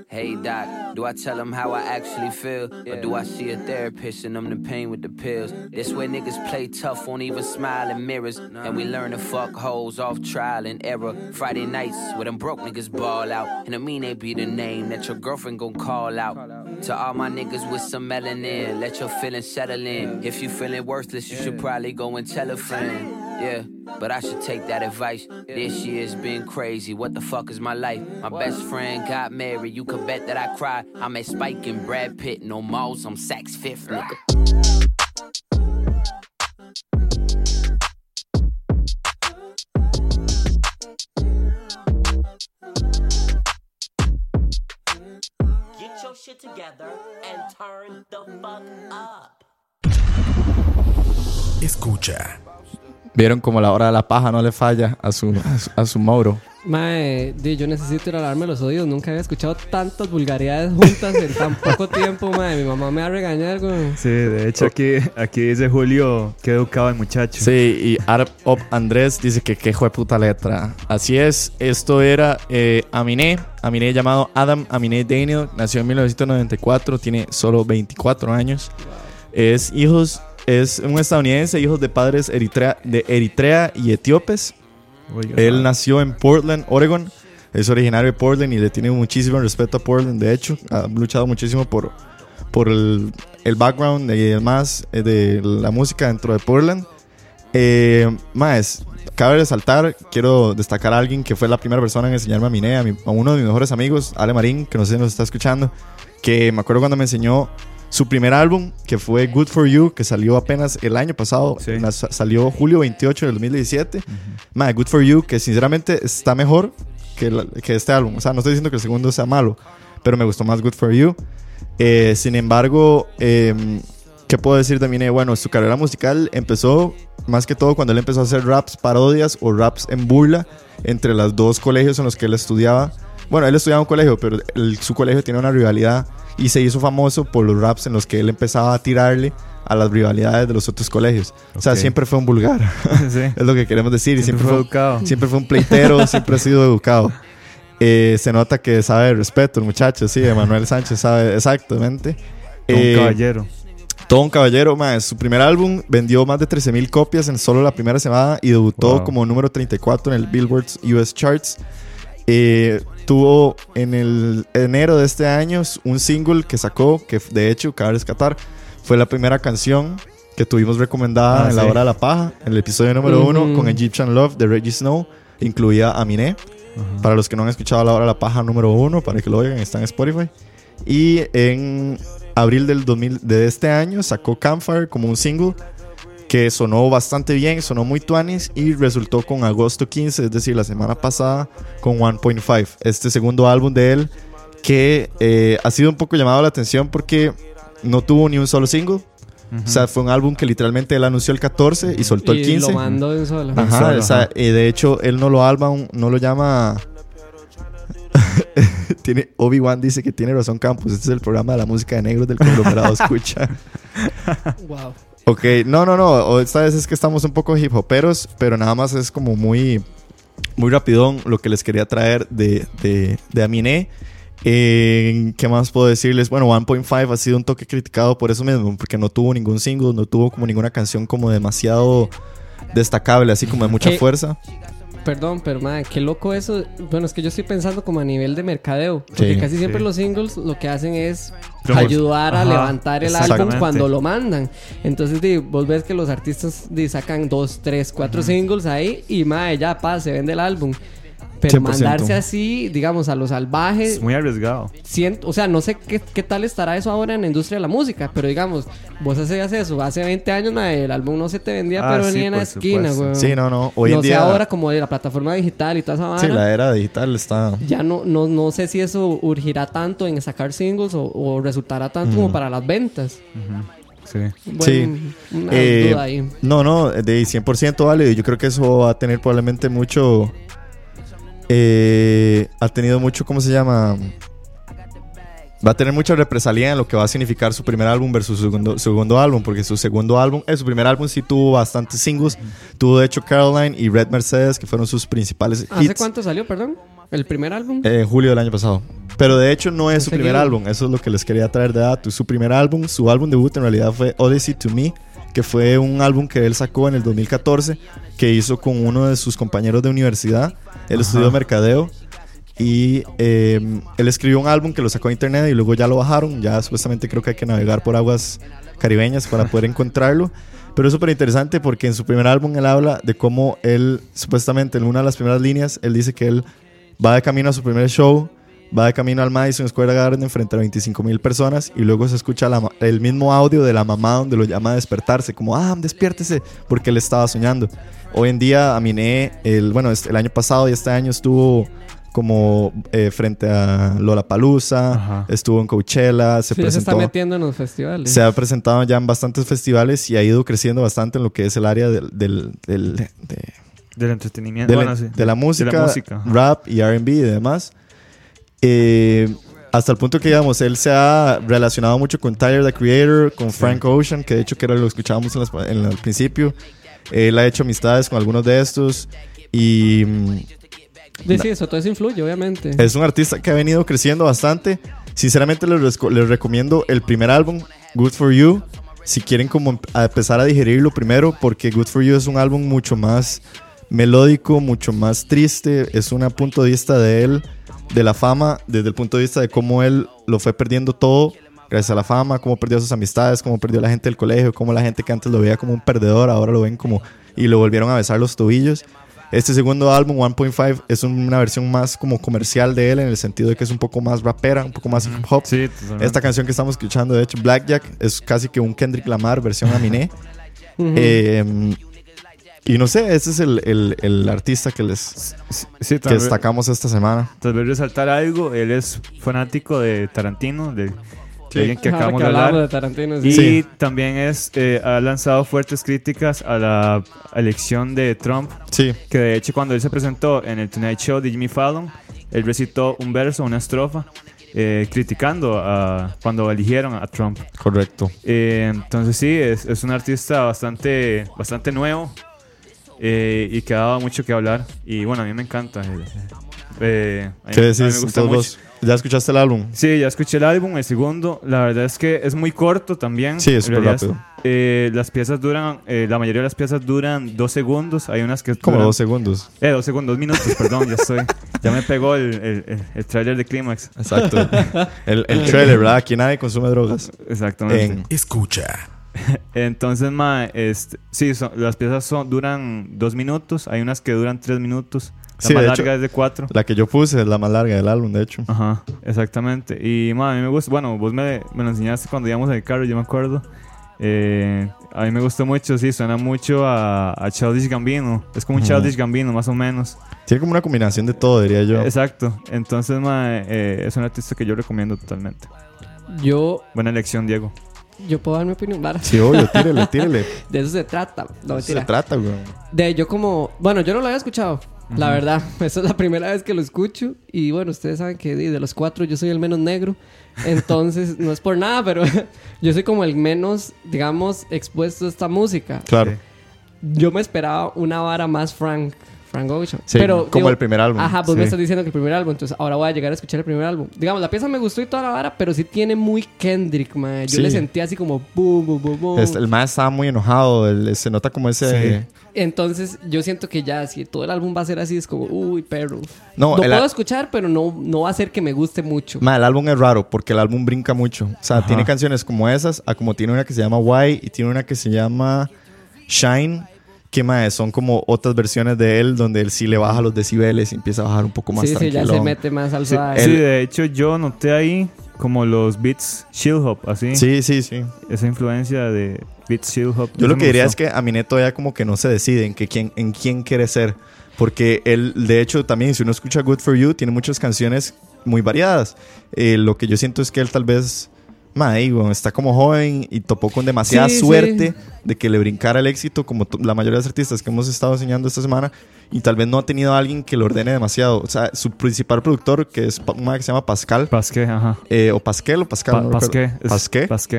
Hey doc, do I tell him how I actually feel? Or do I see a therapist and I'm the pain with the pills? This way niggas play tough, won't even smile in mirrors. And we learn to fuck hoes off trial and error. Friday nights where them broke niggas ball out. And I mean they be the name that your girlfriend gon' call out. To all my niggas with some melanin, let your feelings settle in. If you feeling worthless, you should probably go and tell a friend. Yeah, but I should take that advice. This year's been crazy. What the fuck is my life? My best friend got married. You can bet that I cried. I'm at Spike and Brad Pitt. No malls, I'm Saks Fifth, nigga. Shit together and turn the fuck up. Escucha. Vieron como la hora de la paja no le falla a su, a su, a su Mauro. Mae, di, yo necesito ir a lavarme los oídos. Nunca había escuchado tantas vulgaridades juntas en tan poco tiempo, mae. Mi mamá me va a regañar, güey. Sí, de hecho aquí, aquí dice Julio, qué educado el muchacho. Sí, y Art Up Andrés dice que qué de puta letra. Así es, esto era eh, Aminé, Aminé llamado Adam Aminé Daniel, nació en 1994, tiene solo 24 años. Es hijos, es un estadounidense, hijos de padres eritrea, de Eritrea y etíopes. Oiga, Él nació en Portland, Oregon. Es originario de Portland y le tiene muchísimo respeto a Portland. De hecho, ha luchado muchísimo por, por el, el background y demás eh, de la música dentro de Portland. Eh, más, cabe resaltar, quiero destacar a alguien que fue la primera persona en enseñarme a Miné, a, mi- a uno de mis mejores amigos, Ale Marín, que no sé si nos está escuchando, que me acuerdo cuando me enseñó su primer álbum, que fue Good For You, que salió apenas el año pasado, Sí. salió julio 28 del 2017. Mae, Good For You, que sinceramente está mejor que, la- que este álbum. O sea, no estoy diciendo que el segundo sea malo, pero me gustó más Good For You. Eh, sin embargo, eh, ¿qué puedo decir de Mine? Bueno, su carrera musical empezó más que todo cuando él empezó a hacer raps parodias o raps en burla entre los dos colegios en los que él estudiaba. Bueno, él estudiaba en un colegio, pero el- su colegio tiene una rivalidad y se hizo famoso por los raps en los que él empezaba a tirarle a las rivalidades de los otros colegios. O sea, siempre fue un vulgar. sí. es lo que queremos decir. Siempre siempre fue educado. siempre fue un pleitero, siempre ha sido educado. Eh, se nota que sabe de respeto el muchacho, sí, Emanuel Sánchez sabe exactamente. Un Eh, caballero. todo un caballero, más. Su primer álbum vendió más de 13.000 copias en solo la primera semana y debutó Wow. como número 34 en el Billboard US Charts. Eh, tuvo en el enero de este año un single que sacó, que de hecho, cabe rescatar, fue la primera canción que tuvimos recomendada Ah, en la sí. hora de la paja, en el episodio número uno con Egyptian Love de Reggie Snow, incluía a Miné. Para los que no han escuchado la hora de la paja número uno, para que lo oigan, está en Spotify. Y en abril del 2000, de este año sacó Campfire como un single que sonó bastante bien, sonó muy tuanis y resultó con agosto 15, es decir, la semana pasada, con 1.5. Este segundo álbum de él que eh, ha sido un poco llamado la atención porque no tuvo ni un solo single. O sea, fue un álbum que literalmente él anunció el 14 y soltó el Y 15. lo mando de un solo. Ajá, solo, o sea, ajá. y de hecho, él no lo alba, no lo llama. tiene Obi-Wan dice que tiene razón Campos. Este es el programa de la música de negros del conglomerado. Escucha. Wow. Ok, no, no, no. Esta vez es que estamos un poco hip hoperos, pero nada más es como muy, muy rapidón lo que les quería traer de, de, de Aminé. Eh, ¿Qué más puedo decirles? Bueno, 1.5 ha sido un toque criticado por eso mismo, porque no tuvo ningún single, no tuvo como ninguna canción como demasiado destacable, así como de mucha ¿Qué? fuerza. Perdón, pero madre, qué loco eso. Bueno, es que yo estoy pensando como a nivel de mercadeo. Porque Sí, casi siempre sí. los singles lo que hacen es Como- ayudar a Ajá, levantar el álbum cuando lo mandan. Entonces, di, vos ves que los artistas di, sacan dos, tres, cuatro singles ahí y madre, ya pa, se vende el álbum. Pero 100%. mandarse así, digamos, a lo salvaje, Es muy arriesgado. siento, o sea, no sé qué, qué tal estará eso ahora en la industria de la música, pero digamos, vos hacías eso hace 20 años, madre, el álbum no se te vendía, Ah, pero sí, ni en la esquina, güey. Sí, no, no. Hoy no en sé día. ahora como de la plataforma digital y toda esa sí, vara. la era digital está. Ya no, no, no sé si eso urgirá tanto en sacar singles o, o resultará tanto como para las ventas. Sí. Bueno, Sí. una Eh, duda ahí. No, no, de 100% vale. Yo creo que eso va a tener probablemente mucho. Eh, ha tenido mucho, ¿cómo se llama? Va a tener mucha represalia en lo que va a significar su primer álbum versus su segundo, segundo álbum, porque su segundo álbum, eh, su primer álbum sí tuvo bastantes singles. Tuvo de hecho Caroline y Red Mercedes, que fueron sus principales ¿Hace hits. cuánto salió, perdón? ¿El primer álbum? Eh, En julio del año pasado. Pero de hecho no es su primer álbum, eso es lo que les quería traer de dato. Su primer álbum, su álbum debut en realidad fue Odyssey to Me, que fue un álbum que él sacó en el 2014, que hizo con uno de sus compañeros de universidad. Él Ajá. estudió mercadeo Y eh, él escribió un álbum que lo sacó a internet y luego ya lo bajaron. Ya supuestamente creo que hay que navegar por aguas caribeñas para poder encontrarlo. Pero es súper interesante porque en su primer álbum él habla de cómo él, supuestamente en una de las primeras líneas, él dice que él va de camino a su primer show, va de camino al Madison Square Garden frente a 25 mil personas y luego se escucha la el mismo audio de la mamá donde lo llama a despertarse, como, ah, despiértese, porque él estaba soñando. Hoy en día Aminé, el, bueno, el año pasado y este año estuvo como eh, frente a Lollapalooza, Ajá. estuvo en Coachella, se Sí, se está presentó... metiendo en los festivales. Se ha presentado ya en bastantes festivales y ha ido creciendo bastante en lo que es el área del, del- del- de, Del entretenimiento. de la- bueno, sí. de la música, música, rap y RB y demás. Eh, hasta el punto que, digamos, él se ha relacionado mucho con Tyler, the Creator, con Frank Ocean, que de hecho que era lo escuchábamos en, las- en el principio. Él ha hecho amistades con algunos de estos y mm, Sí, sí, eso todo eso influye, obviamente. es un artista que ha venido creciendo bastante. Sinceramente les, les recomiendo el primer álbum, Good For You, si quieren como em- a empezar a digerirlo primero, porque Good For You es un álbum mucho más melódico, mucho más triste, es un punto de vista de él, de la fama, desde el punto de vista de cómo él lo fue perdiendo todo gracias a la fama, cómo perdió sus amistades, cómo perdió la gente del colegio, cómo la gente que antes lo veía como un perdedor, ahora lo ven como y lo volvieron a besar los tobillos. Este segundo álbum, 1.5, es una versión más como comercial de él en el sentido de que es un poco más rapera, un poco más hip hop. Sí. Esta canción que estamos escuchando, de hecho, Blackjack, es casi que un Kendrick Lamar versión Aminé. Eh, y no sé, ese es el, el- el artista que les Sí, sí, que destacamos esta semana. tal vez resaltar algo. Él es fanático de Tarantino, de, de alguien que acabamos de hablamos hablar. de Tarantino, Y sí. también es, eh, ha lanzado fuertes críticas a la elección de Trump, Sí, que de hecho cuando él se presentó en el Tonight Show de Jimmy Fallon, él recitó un verso, una estrofa, eh, criticando a cuando eligieron a Trump. correcto. Eh, entonces sí, es, es un artista bastante, bastante nuevo eh, y que ha dado mucho que hablar. Y bueno, a mí me encanta. eh, eh, a mí- ¿Qué a mí decís? me gusta todos mucho. vos? ¿Ya escuchaste el álbum? Sí, ya escuché el álbum, el segundo. La verdad es que es muy corto también. Sí, es súper rápido. eh, las piezas duran, eh, la mayoría de las piezas duran dos segundos. Hay unas que Como duran- dos segundos. Eh, dos segundos, dos minutos, perdón, ya estoy. Ya me pegó el, el, el, el tráiler de Clímax. Exacto. el, el trailer, ¿verdad? Aquí nadie consume drogas. Exactamente. En- Escucha. Entonces, ma, este, sí, son- las piezas son, duran dos minutos. Hay unas que duran tres minutos. La Sí, más larga hecho. es de cuatro. La que yo puse es la más larga del álbum, de hecho. Ajá, exactamente. Y, ma, a mí me gusta. Bueno, vos me, me lo enseñaste cuando íbamos en el carro, yo me acuerdo. Eh, a mí me gustó mucho, sí, suena mucho a, a Childish Gambino. Es como un. Childish Gambino, más o menos. Tiene como una combinación de todo, diría yo. Exacto. Entonces, ma, eh, es un artista que yo recomiendo totalmente. Yo, Buena elección, Diego. Yo puedo dar mi opinión. Vara. Sí, obvio, tírele, tírele. De eso se trata. No, De eso se trata, güey. De yo como... Bueno, yo no lo había escuchado. La verdad. Esa es la primera vez que lo escucho. Y bueno, ustedes saben que de, los cuatro yo soy el menos negro. Entonces, no es por nada, pero yo soy como el menos, digamos, expuesto a esta música. Claro. Yo me esperaba una vara más Frank, Frank Ocean. Sí, pero, como digo, el primer álbum. Ajá, vos Sí. me estás diciendo que el primer álbum, entonces ahora voy a llegar a escuchar el primer álbum. Digamos, la pieza me gustó y toda la vara, pero sí tiene muy Kendrick, man. Yo Sí. le sentí así como boom, boom, boom, boom. Este, el más estaba muy enojado. el- se nota como ese. Sí. Entonces, yo siento que ya, si todo el álbum va a ser así, es como, uy, perro. No, No, el, puedo escuchar, pero no, no va a ser que me guste mucho. ma, el álbum es raro porque el álbum brinca mucho. O sea, Ajá. tiene canciones como esas, a como tiene una que se llama Why y tiene una que se llama Shine. Que ma, son como otras versiones de él donde él sí le baja los decibeles y empieza a bajar un poco más sí, sí, ya se mete más al Sí, suave. sí, de hecho, yo noté ahí como los beats chill hop, así. Sí, sí, sí. Esa influencia de beats chill hop. Yo lo que diría es que Aminé todavía como que no se decide en, que quién, en quién quiere ser. Porque él, de hecho, también si uno escucha Good For You, tiene muchas canciones muy variadas. Eh, lo que yo siento es que él tal vez, ma, ahí, bueno, está como joven y topó con demasiada Sí, sí. suerte de que le brincara el éxito, como to- la mayoría de los artistas que hemos estado enseñando esta semana. Y tal vez no ha tenido a alguien que lo ordene demasiado. O sea, su principal productor, que es un que se llama Pascal, Pasqué, ajá. eh, o Pasquel, o Pascal. Pa- no. Pasqué. es- Pasqué. Pasqué.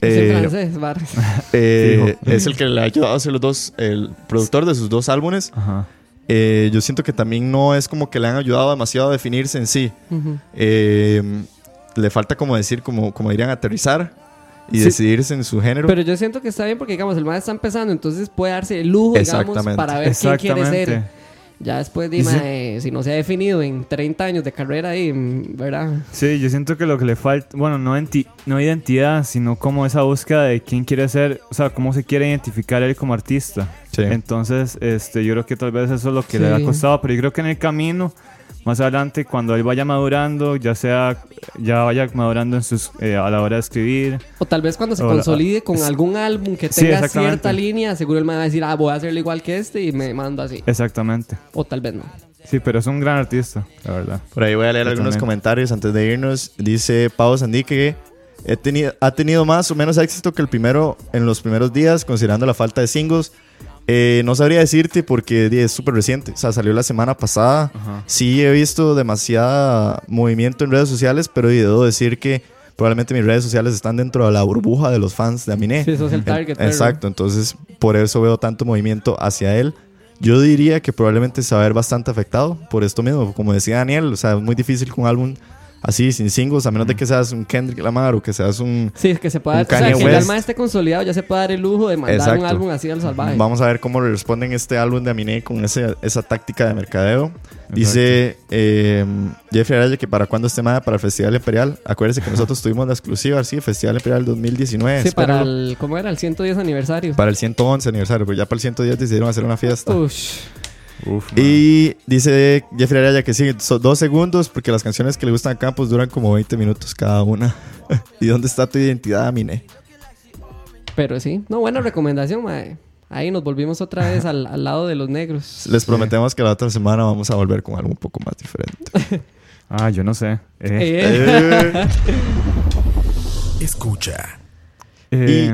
Es en Eh, francés, eh, es el que le ha ayudado a hacer los dos, el productor de sus dos álbumes. Ajá. Eh, yo siento que también no es como que le han ayudado demasiado a definirse en sí. Ujú. Eh, le falta como decir, como, como dirían, aterrizar y Sí. decidirse en su género. Pero yo siento que está bien porque, digamos, el maestro está empezando, entonces puede darse el lujo, digamos, para ver quién quiere ser. Ya después, mae, si no se ha definido en 30 años de carrera ahí, ¿verdad? Sí, yo siento que lo que le falta, bueno, no, enti- no identidad, sino como esa búsqueda de quién quiere ser, o sea, cómo se quiere identificar él como artista. Sí. Entonces, este, yo creo que tal vez eso es lo que le ha costado, pero yo creo que en el camino, más adelante, cuando él vaya madurando, ya sea, ya vaya madurando en sus, eh, a la hora de escribir. O tal vez cuando se consolide con algún álbum que Sí, tenga exactamente. cierta línea, seguro él me va a decir, ah, voy a hacerlo igual que este y me mando así. Exactamente. O tal vez no. Sí, pero es un gran artista, la verdad. Por ahí voy a leer algunos comentarios antes de irnos. Dice Pau Sandí que he tenido, ha tenido más o menos éxito que el primero en los primeros días, considerando la falta de singles. Eh, no sabría decirte porque es súper reciente. O sea, salió la semana pasada. Ajá. Sí he visto demasiada movimiento en redes sociales, pero debo decir que probablemente mis redes sociales están dentro de la burbuja de los fans de Aminé. Sí, eso es el target. Exacto, entonces por eso veo tanto movimiento hacia él. Yo diría que probablemente se va a ver bastante afectado por esto mismo. Como decía Daniel, o sea, es muy difícil con un álbum así, sin singles, a menos de que seas un Kendrick Lamar o que seas un... Sí, que se pueda. O sea, que el mae esté consolidado, ya se puede dar el lujo de mandar un álbum así al salvaje. Vamos a ver cómo le responden este álbum de Aminé con ese- esa táctica de mercadeo. Dice eh, Jeffrey Araya que para cuándo esté más para el Festival Imperial. Acuérdese que nosotros tuvimos la exclusiva, sí, Festival Imperial 2019. Sí, para el. ¿Cómo era? El 110 aniversario. para el 111 aniversario, pero ya para el 110 decidieron hacer una fiesta. Ush. Uf. Y dice Jeffrey Araya que sí, so- dos segundos, porque las canciones que le gustan a Campos duran como 20 minutos cada una. ¿Y dónde está tu identidad, Mine? Pero sí. No, buena recomendación, mae. Ahí nos volvimos otra vez al, al lado de los negros. Les prometemos que la otra semana vamos a volver con algo un poco más diferente. Ah, yo no sé. Eh, Eh, Escucha. eh,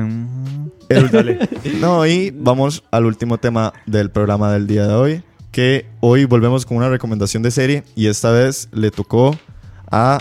El- No, y vamos al último tema del programa del día de hoy, que hoy volvemos con una recomendación de serie y esta vez le tocó a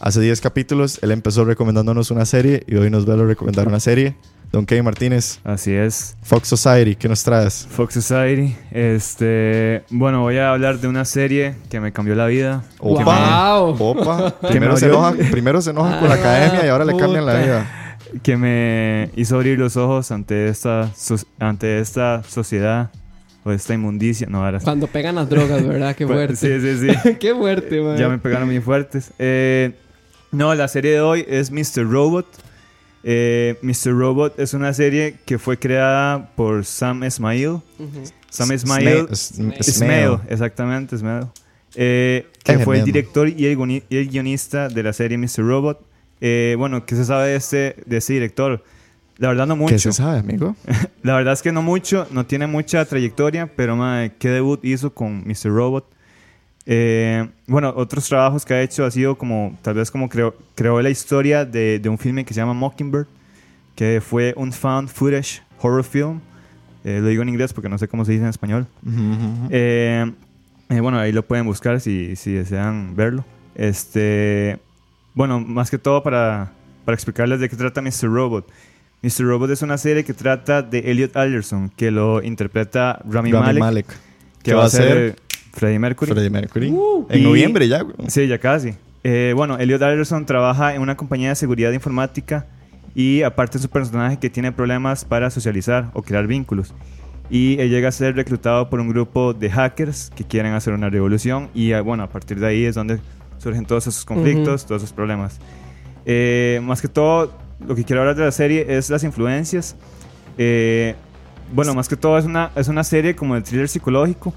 hace 10 capítulos, él empezó recomendándonos una serie y hoy nos vuelve a recomendar una serie. Don Kevin Martínez, así es. Fox Society, ¿qué nos traes? Fox Society. Este, bueno, voy a hablar de una serie que me cambió la vida. que ¡Wow! Opa, me primero se, enoja, primero se enoja con la academia y ahora le cambian la vida. que me hizo abrir los ojos ante esta, ante esta sociedad o esta inmundicia. No, ahora sí. Cuando pegan las drogas, ¿verdad? Qué fuerte. Sí, sí, sí. Qué fuerte, mae. ya me pegaron muy fuertes. Eh, no, la serie de hoy es Mr. Robot. Eh, Mr. Robot es una serie que fue creada por Sam Esmail. Ujú. Sam Esmail. Ismail, exactamente, Ismail. Eh, que Ese fue el director y el, guini- y el guionista de la serie Mr. Robot. Eh, bueno, ¿qué se sabe de este, de este director? La verdad no mucho. ¿Qué se sabe, amigo? La verdad es que no mucho, no tiene mucha trayectoria, pero madre, qué debut hizo con Mr. Robot. Eh, bueno, otros trabajos que ha hecho ha sido como, tal vez como creó, creó la historia de, de un filme que se llama Mockingbird, que fue un found footage horror film. Eh, lo digo en inglés porque no sé cómo se dice en español. Eh, bueno, ahí lo pueden buscar si, si desean verlo. Este, bueno, más que todo para, para explicarles de qué trata Mr. Robot. Mr. Robot es una serie que trata de Elliot Alderson, que lo interpreta Rami, Rami Malek, Malek. que va a ser Freddie Mercury. Freddie Mercury. Uh. en Y- noviembre ya, güey. Sí, ya casi. Eh, bueno, Elliot Alderson trabaja en una compañía de seguridad informática y aparte es un personaje que tiene problemas para socializar o crear vínculos. Y él llega a ser reclutado por un grupo de hackers que quieren hacer una revolución y eh, bueno, a partir de ahí es donde surgen todos esos conflictos, todos esos problemas. Eh, más que todo, lo que quiero hablar de la serie es las influencias. Eh, bueno, más que todo es una, es una serie como de thriller psicológico.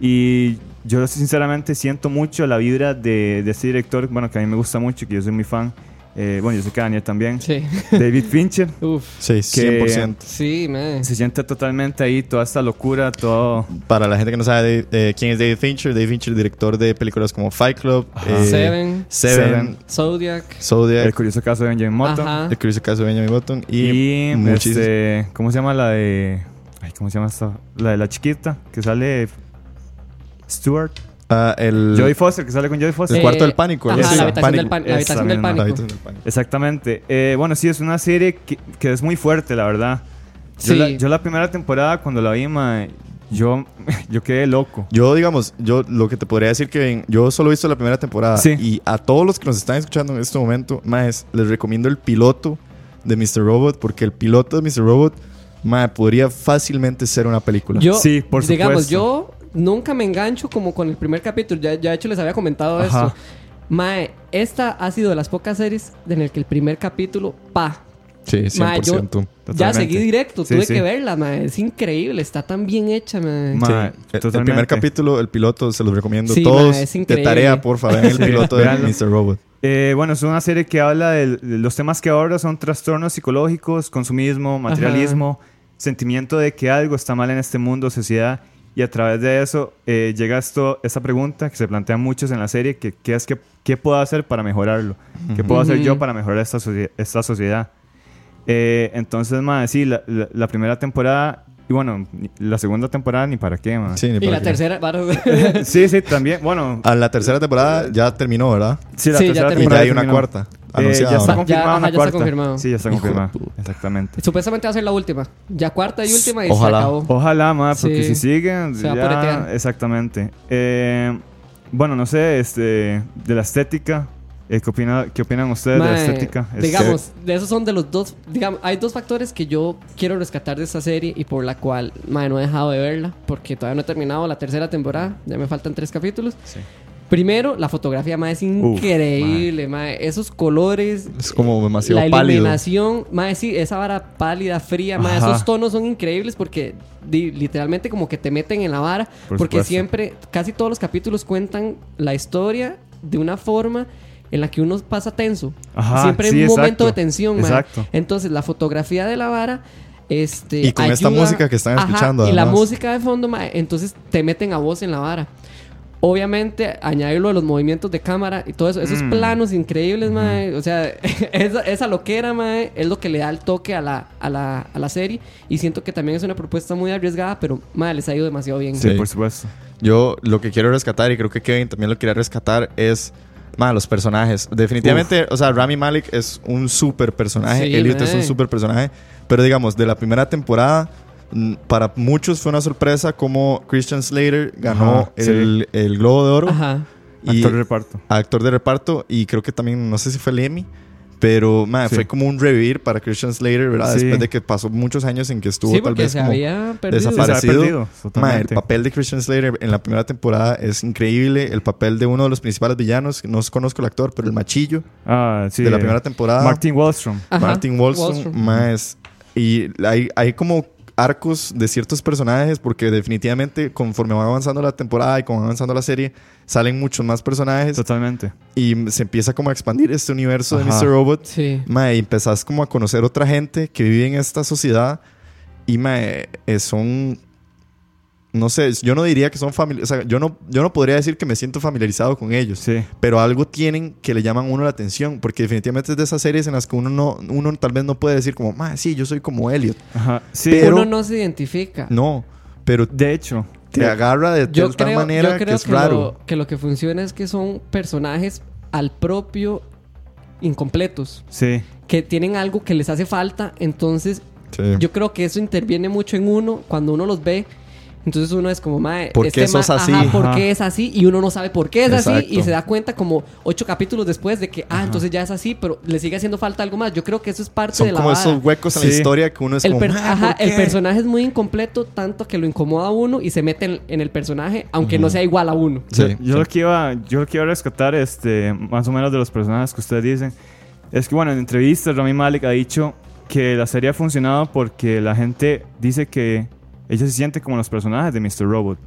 Y yo sinceramente siento mucho la vibra de, de este director, bueno, que a mí me gusta mucho, que yo soy muy fan. Eh, bueno, yo sé que Daniel también. Sí. David Fincher. Uf. Sí, 100%. Sí, man. Se siente totalmente ahí, toda esta locura, todo... Para la gente que no sabe quién es David Fincher, David Fincher, director de películas como Fight Club, eh, Seven. Seven, Seven. Zodiac. El Zodiac, curioso caso de Benjamin Button. Ajá. El curioso caso de Benjamin Button y, Y, este, ¿cómo se llama la de... Ay, ¿cómo se llama esta? La de la chiquita, que sale... Stewart. Ah, el, Jodie Foster, que sale con Jodie Foster. El cuarto del pánico, Ajá, así. la habitación del, Pánico. pan- la Esa habitación del misma. La pánico. habitación del pánico. Exactamente. Eh, bueno, sí, es una serie que, que es muy fuerte, la verdad. Yo, Sí. la, yo la primera temporada, cuando la vi, mae, yo, yo quedé loco. Yo, digamos, yo lo que te podría decir que yo solo he visto la primera temporada Sí. y a todos los que nos están escuchando en este momento, más les recomiendo el piloto de Mr. Robot porque el piloto de Mr. Robot, mae, podría fácilmente ser una película. Yo, Sí, por Digamos, supuesto. yo nunca me engancho como con el primer capítulo. Ya, ya de hecho les había comentado Ajá. esto. Mae, esta ha sido de las pocas series en el que el primer capítulo, pa. Sí, Mae, yo 100%. ya seguí directo, Sí, tuve sí. que verla, mae. Es increíble, está tan bien hecha, mae. Ma- Sí. El- primer capítulo, el piloto, se los recomiendo. Sí, Todos ma, es de increíble. tarea, porfa, vean el piloto de. Mr. Robot. Eh, bueno, es una serie que habla de de los temas que aborda son trastornos psicológicos, consumismo, materialismo, sentimiento de que algo está mal en este mundo, sociedad, y a través de eso eh, llega esto, esta pregunta que se plantean muchos en la serie, que, ¿qué es que, qué puedo hacer para mejorarlo? ¿Qué puedo hacer yo para mejorar esta, esta sociedad? Eh, entonces, más sí, la, la- la primera temporada, y bueno, la segunda temporada ni para qué, ma. Sí, ni Y la qué. tercera, sí, sí, también, bueno, A la tercera temporada ya terminó, ¿verdad? sí, la Sí, ya tercera terminó. Y ya temporada hay una terminó. cuarta Eh, ya está ¿no? confirmada Ya, una ajá, ya está cuarta. confirmado. Sí, ya está confirmada. Exactamente. Supuestamente va a ser la última. Ya cuarta y última y Ojalá. se acabó. Ojalá, ma, porque Sí. si siguen, Se va ya- poretear. exactamente. Eh, bueno, no sé, este, de la estética, eh, ¿qué, opina- ¿qué opinan ustedes de la estética? Es- digamos, de esos son de los dos. Digamos, hay dos factores que yo quiero rescatar de esta serie y por la cual mae, no he dejado de verla porque todavía no he terminado la tercera temporada. Ya me faltan tres capítulos. Sí. Primero, la fotografía mae, es increíble. Esos colores, Es como demasiado la pálido. iluminación, mae, sí, esa vara pálida, fría, Ajá. esos tonos son increíbles porque literalmente como que te meten en la vara, Por porque supuesto. siempre, casi todos los capítulos cuentan la historia de una forma en la que uno pasa tenso. Ajá, siempre hay sí, un momento de tensión. Exacto. Entonces, la fotografía de la vara este, Y con esta música que están Ajá, escuchando, Y la música de fondo, mae, entonces te meten a voz en la vara. Obviamente, añadirlo a los movimientos de cámara y todo eso, esos Mm. planos increíbles, mae. O sea, esa, esa loquera, mae, es lo que le da el toque a la, a, la, a la serie. Y siento que también es una propuesta muy arriesgada, pero, mae, les ha ido demasiado bien. Sí, Sí. por supuesto. Yo lo que quiero rescatar, y creo que Kevin también lo quería rescatar, es ma, los personajes. Definitivamente, o sea, Rami Malek es un super personaje, Sí, Elliot es un super personaje, pero digamos, de la primera temporada, para muchos fue una sorpresa como Christian Slater ganó Ajá, sí. el, el Globo de Oro Ajá. y Actor de reparto. actor de reparto, y creo que también, no sé si fue el Emmy. Pero ma, Sí. fue como un revivir para Christian Slater, ¿verdad? Sí. Después de que pasó muchos años en que estuvo Sí, tal vez se como había perdido. Se había desaparecido. perdido, el papel de Christian Slater en la primera temporada es increíble. El papel de uno de los principales villanos, no conozco el actor, pero el machillo Ah, sí. de la eh, primera temporada. Martin Wallstrom. Ajá, Martin. Wallstrom. Más. Y hay, hay como arcos de ciertos personajes porque definitivamente conforme va avanzando la temporada y como va avanzando la serie salen muchos más personajes Totalmente. y se empieza como a expandir este universo Ajá. de Mr. Robot Sí. Mae, y empezás como a conocer otra gente que vive en esta sociedad y mae, eh, son no sé, yo no diría que son familiares, o sea, yo no, yo no podría decir que me siento familiarizado con ellos, Sí. pero algo tienen que le llaman a uno la atención, porque definitivamente es de esas series en las que uno no, uno tal vez no puede decir como, mae, sí, yo soy como Elliot. Ajá. Sí. Pero- Uno no se identifica. No, pero De hecho. te agarra de yo tal creo, manera yo creo que es que, raro. Lo, que lo que funciona es que son personajes al propio incompletos, Sí. que tienen algo que les hace falta, entonces Sí. yo creo que eso interviene mucho en uno cuando uno los ve. Entonces uno es como, mae, ¿Por este qué sos ma- así? Ajá, ¿por Ajá. qué es así? Y uno no sabe por qué es así Exacto. y se da cuenta como ocho capítulos después de que, ah, entonces ya es así, pero le sigue haciendo falta algo más. Yo creo que eso es parte Son de la como vara. esos huecos en la Sí. historia que uno es El, como, per- "Mae, ajá, ¿por el qué?". personaje es muy incompleto, tanto que lo incomoda a uno y se mete en, en el personaje, aunque no sea igual a uno. Sí, yo, yo sí. lo que iba yo lo que iba a rescatar este más o menos de los personajes que ustedes dicen es que bueno en entrevistas Rami Malek ha dicho que la serie ha funcionado porque la gente dice que ella se siente como los personajes de Mr. Robot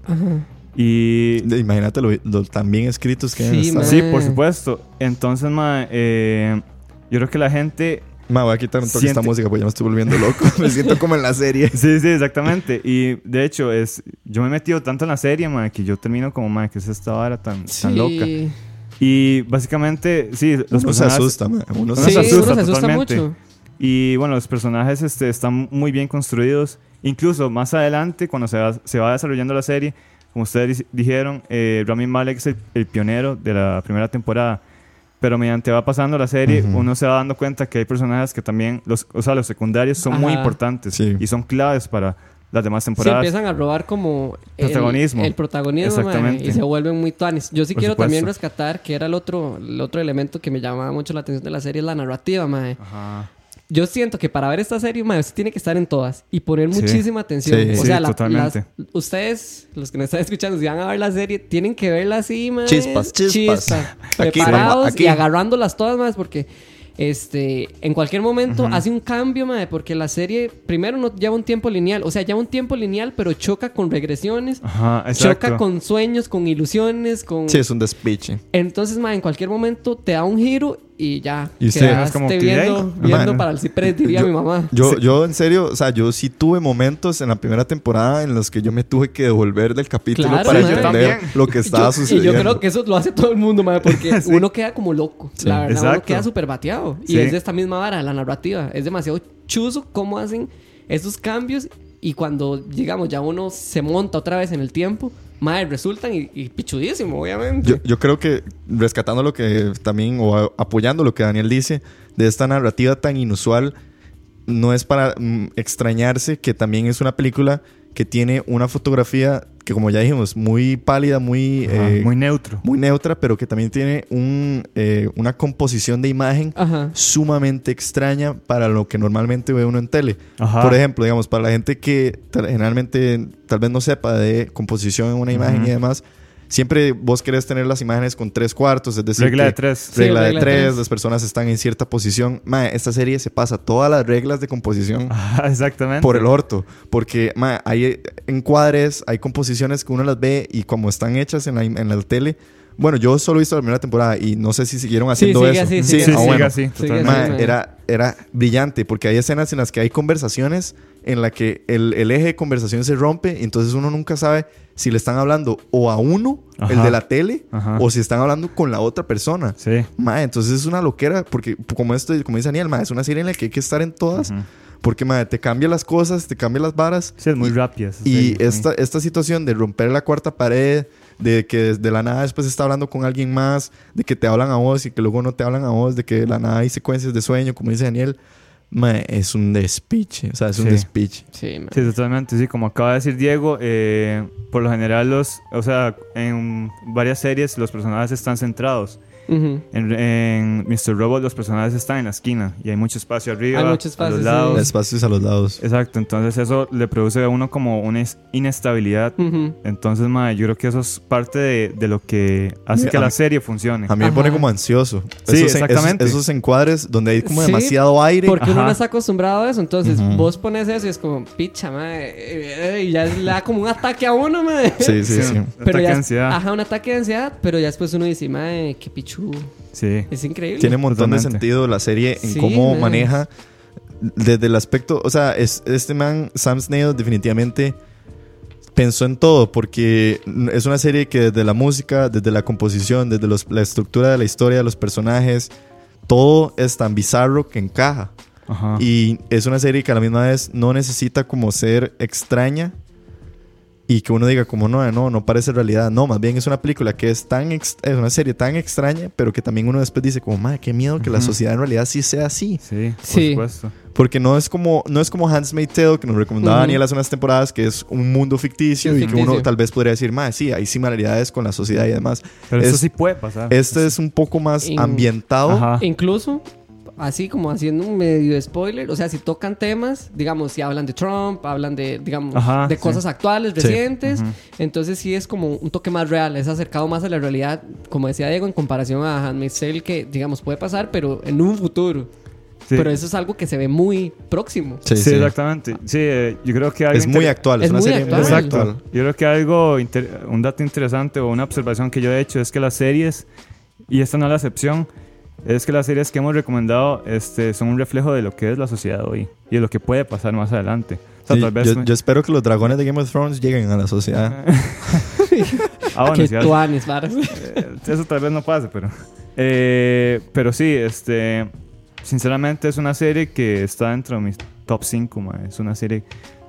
y De- Imagínate lo, lo tan bien escritos que Sí, mae. sí por supuesto entonces ma, eh, yo creo que la gente Ma, voy a quitar un toque esta Siente- música porque ya me estoy volviendo loco. me siento como en la serie. Sí, sí, exactamente. Y de hecho, es, yo me he metido tanto en la serie, ma, que yo termino como, ma, que es esta vara tan, tan loca. Sí, Y básicamente, sí, los Uno se personajes... asusta, ma. Uno se Sí, se asusta. uno asusta se asusta totalmente. mucho. Y bueno, los personajes este, están muy bien construidos. Incluso más adelante, cuando se va, se va desarrollando la serie, como ustedes di- dijeron, eh, Rami Malek es el, el pionero de la primera temporada. Pero mediante va pasando la serie, Ujú. uno se va dando cuenta que hay personajes que también, los, o sea, los secundarios son muy Ajá. importantes Sí. y son claves para las demás temporadas. empiezan a robar como el Protagonismo. El, protagonismo, Exactamente. y se vuelven muy tuanis. Yo sí Por quiero supuesto. también rescatar que era el otro, el otro elemento que me llamaba mucho la atención de la serie, es la narrativa, mae. Ajá. Yo siento que para ver esta serie, mae, usted tiene que estar en todas y poner Sí. muchísima atención. Sí. o Sí, sea, la- totalmente. las- ustedes, los que nos están escuchando, si van a ver la serie, tienen que verla así, mae. Chispas, chispas. Aquí, Preparados aquí. y agarrándolas todas, más porque este, en cualquier momento hace un cambio, mae, porque la serie primero no lleva un tiempo lineal, o sea, lleva un tiempo lineal, pero choca con regresiones, Ajá, exacto. choca con sueños, con ilusiones, con Sí, es un despiche. entonces, ma, en cualquier momento te da un giro y ya. Y quedaste Es como que, viendo, viendo para el ciprés, diría yo- mi mamá. Yo, yo en serio, o sea, yo sí tuve momentos en la primera temporada en los que yo me tuve que devolver del capítulo Claro, para entender lo que estaba Yo- sucediendo. Y yo creo que eso lo hace todo el mundo, ma, porque Sí. uno queda como loco. la verdad, uno queda súper bateado. Y Sí. es de esta misma vara, la narrativa. Es demasiado chuzo cómo hacen esos cambios. Y cuando, digamos, ya uno se monta otra vez en el tiempo, madre, resultan y, y pichudísimo, obviamente. Yo, creo que rescatando lo que también, o apoyando lo que Daniel dice, de esta narrativa tan inusual, no es para mm, extrañarse que también es una película que tiene una fotografía que, como ya dijimos, muy pálida, muy, Ajá, eh, muy neutro. muy neutra, pero que también tiene un, eh, una composición de imagen Ajá. sumamente extraña para lo que normalmente ve uno en tele. Ajá. Por ejemplo, digamos, para la gente que generalmente tal vez no sepa de composición en una imagen y demás, siempre vos querés tener las imágenes con tres cuartos, es decir, Regla que- de tres. Sí, regla de tres, tres. las personas están en cierta posición. Mae, esta serie se pasa todas las reglas de composición Ajá, exactamente. por el orto. Porque mae, hay encuadres, hay composiciones que uno las ve y como están hechas en la, en la tele. Bueno, yo solo he visto la primera temporada y no sé si siguieron Sí, haciendo sigue eso. así, Sí, sigue sí, ah, bueno. Sigue así. Mae. era, era brillante porque hay escenas en las que hay conversaciones en la que el, el eje de conversación se rompe y entonces uno nunca sabe si le están hablando o a uno, el de la tele, Ajá. o si están hablando con la otra persona. Sí. Mae, entonces es una loquera porque como esto, como dice Daniel, es una serie en la que hay que estar en todas porque te cambia las cosas, te cambia las varas. Sí, es muy rápida. Y esta, esta situación de romper la cuarta pared, de que desde la nada después está hablando con alguien más, de que te hablan a vos y que luego no te hablan a vos, de que de la nada hay secuencias de sueño, como dice Daniel, mae, es un despiche, o sea, es un despiche. Sí. Sí, totalmente. Sí, como acaba de decir Diego, eh, por lo general los, o sea, en varias series los personajes están centrados. Ujú. En, en Mr. Robot los personajes están en la esquina y hay mucho espacio arriba, Hay mucho espacio, a los sí. lados. Espacios a los lados. Exacto, entonces eso le produce a uno como una es- inestabilidad. Ujú. Entonces, mae, yo creo que eso es parte de, de lo que hace que la mí- serie funcione. A mí me pone como ansioso. Sí, esos, en- exactamente. Esos, esos encuadres donde hay como Sí, demasiado aire. Porque uno Ajá. no está acostumbrado a eso. Entonces, Ujú. vos pones eso y es como, picha, madre. eh, eh, Y ya le da como un ataque a uno, madre. Sí, sí, sí. un Pero ataque ya, de ansiedad. Ajá, un ataque de ansiedad. Pero ya después uno dice, madre, qué pichu. Sí. Es increíble. Tiene un montón de sentido la serie en Sí, cómo man. maneja desde el aspecto, o sea, es, este man, Sam Snail, definitivamente pensó en todo, porque es una serie que desde la música, desde la composición, desde los- la estructura de la historia, de los personajes, todo es tan bizarro que encaja. Ajá. Y es una serie que a la misma vez no necesita como ser extraña y que uno diga como no, no, no parece realidad. No, más bien es una película que es tan ex- es una serie tan extraña, pero que también uno después dice como, madre, qué miedo que la Ujú. sociedad en realidad sí sea así. Sí, por Sí. supuesto. Porque no es como no es como Handmaid's Tale que nos recomendaba Ujú. Daniel hace unas temporadas que es un mundo ficticio Sí, y que uno ficticio. tal vez podría decir, madre, sí, hay similaridades con la sociedad y demás. Pero eso Es- sí puede pasar. Este es un poco más In- ambientado. Ajá. Incluso, así como haciendo un medio spoiler, o sea, si tocan temas, digamos, si hablan de Trump, hablan de, digamos, Ajá, de sí. cosas actuales, Sí. recientes, Ujú. entonces sí es como un toque más real, es acercado más a la realidad, como decía Diego, en comparación a Handmaid's Tale, que, digamos, puede pasar, pero en un futuro. Sí. Pero eso es algo que se ve muy próximo. Sí, Sí, sí. exactamente. Sí, eh, yo creo que algo Es muy actual, es, Es una muy serie actual. muy Exacto. actual. Yo creo que algo, un dato interesante o una observación que yo he hecho es que las series, y esta no es la excepción, es que las series que hemos recomendado este, son un reflejo de lo que es la sociedad hoy y de lo que puede pasar más adelante. O sea, Sí, tal vez yo, me- yo espero que los dragones de Game of Thrones lleguen a la sociedad. Ah, bueno, que sí, tuanis, varas. Eh, Eso tal vez no pase, pero. Eh, pero sí, este. Sinceramente es una serie que está dentro de mis top 5, Es una serie.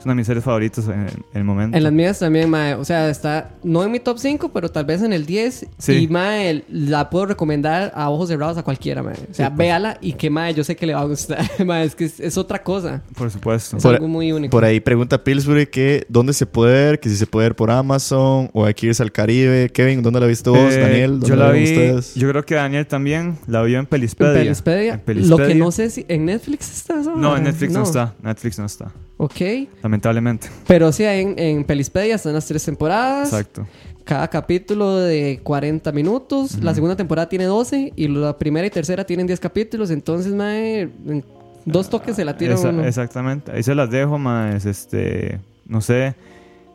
Una de mis series favoritas en, en el momento. En las mías también, mae. O sea, está no en mi top 5, pero tal vez en el 10. Sí. Y, mae, la puedo recomendar a ojos cerrados a cualquiera, mae. O sea, pues. véala y que, mae, yo sé que le va a gustar. mae, es que es, es otra cosa. Por supuesto. Es Por- algo muy único. Por ahí pregunta Pillsbury que dónde se puede ver, que si se puede ver por Amazon o hay que irse al Caribe. Kevin, ¿dónde la viste vos? Eh, Daniel, ¿dónde yo la vieron vi. ustedes? Yo creo que Daniel también la vio en En Pelispedia. Pelispedia. En Lo Pelispedia. que no sé si en Netflix está eso. No, en Netflix no. está. Netflix no está. Ok. Lamentablemente. Pero sí, en, en Pelispedia están las tres temporadas. Exacto. Cada capítulo de 40 minutos. La segunda temporada tiene 12 y la primera y tercera tienen 10 capítulos. Entonces, mae, en dos toques se la tira Esa- uno. Exactamente. Ahí se las dejo, más este, no sé,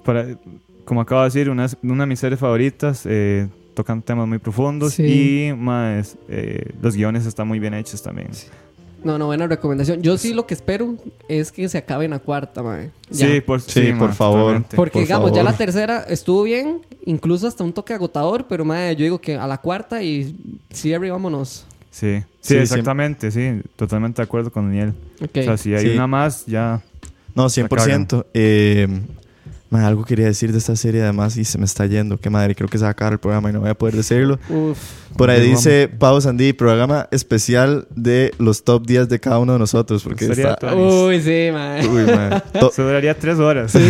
para, como acabo de decir, una, una de mis series favoritas, eh, tocan temas muy profundos Sí. y más, eh, los guiones están muy bien hechos también. No, no, buena recomendación. Yo sí lo que espero es que se acabe en la cuarta, mae. Ya. Sí, por, Sí, por ma, favor. totalmente. Porque, por digamos, ya la tercera estuvo bien, incluso hasta un toque agotador, pero mae, yo digo que a la cuarta y cierre, vámonos. Sí, sí, Sí, exactamente, sí, totalmente de acuerdo con Daniel. O sea, si hay Sí. una más, ya... No, 100%. Eh, ma, algo quería decir de esta serie además y se me está yendo. Qué madre, creo que se va a acabar el programa y no voy a poder decirlo. Uf. Por ahí dice Pau Sandy, programa especial de los top 10 de cada uno de nosotros. Porque Sería está... Uy, sí, mae. Uy, ma. To- Eso duraría tres horas.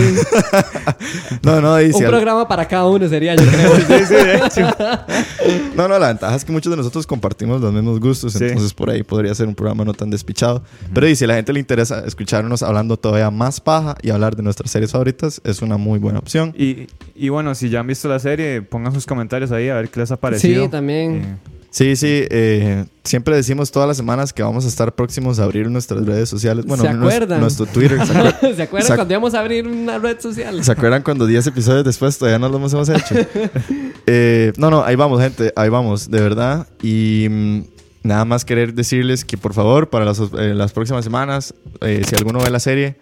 No, no, Un dice... programa para cada uno sería, yo creo. sí, sí, de hecho. No, no, la ventaja es que muchos de nosotros compartimos los mismos gustos, Sí. entonces por ahí podría ser un programa no tan despichado. Pero y si a la gente le interesa escucharnos hablando todavía más paja y hablar de nuestras series favoritas, es una muy buena opción. Y, y bueno, si ya han visto la serie, pongan sus comentarios ahí a ver qué les ha parecido. Sí, también. Eh, Sí, sí, eh, siempre decimos todas las semanas que vamos a estar próximos a abrir nuestras redes sociales. Bueno, ¿Se acuerdan? nuestro Twitter. ¿Se, acuer- ¿Se acuerdan Sac- cuando íbamos a abrir una red social? ¿Se acuerdan cuando 10 episodios después todavía no los hemos hecho? Eh, no, no, ahí vamos, gente, ahí vamos, de verdad. Y mm, nada más querer decirles que por favor, para las, eh, las próximas semanas, eh, si alguno ve la serie,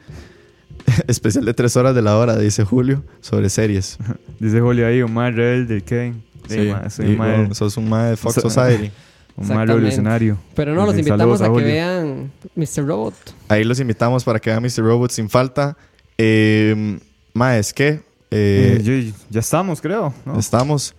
especial de tres horas de la hora, dice Julio, sobre series. dice Julio ahí, un más rebelde, Kevin. Sí, un bueno, sos un mae de Fox So- Society. un más Exactamente. revolucionario. Pero no, los Sí, invitamos a, que vean Mr. Robot. Ahí los invitamos para que vean Mr. Robot sin falta. Eh, Maes, ¿qué? Eh, Eh, yo- ya estamos, creo. ¿no? Estamos.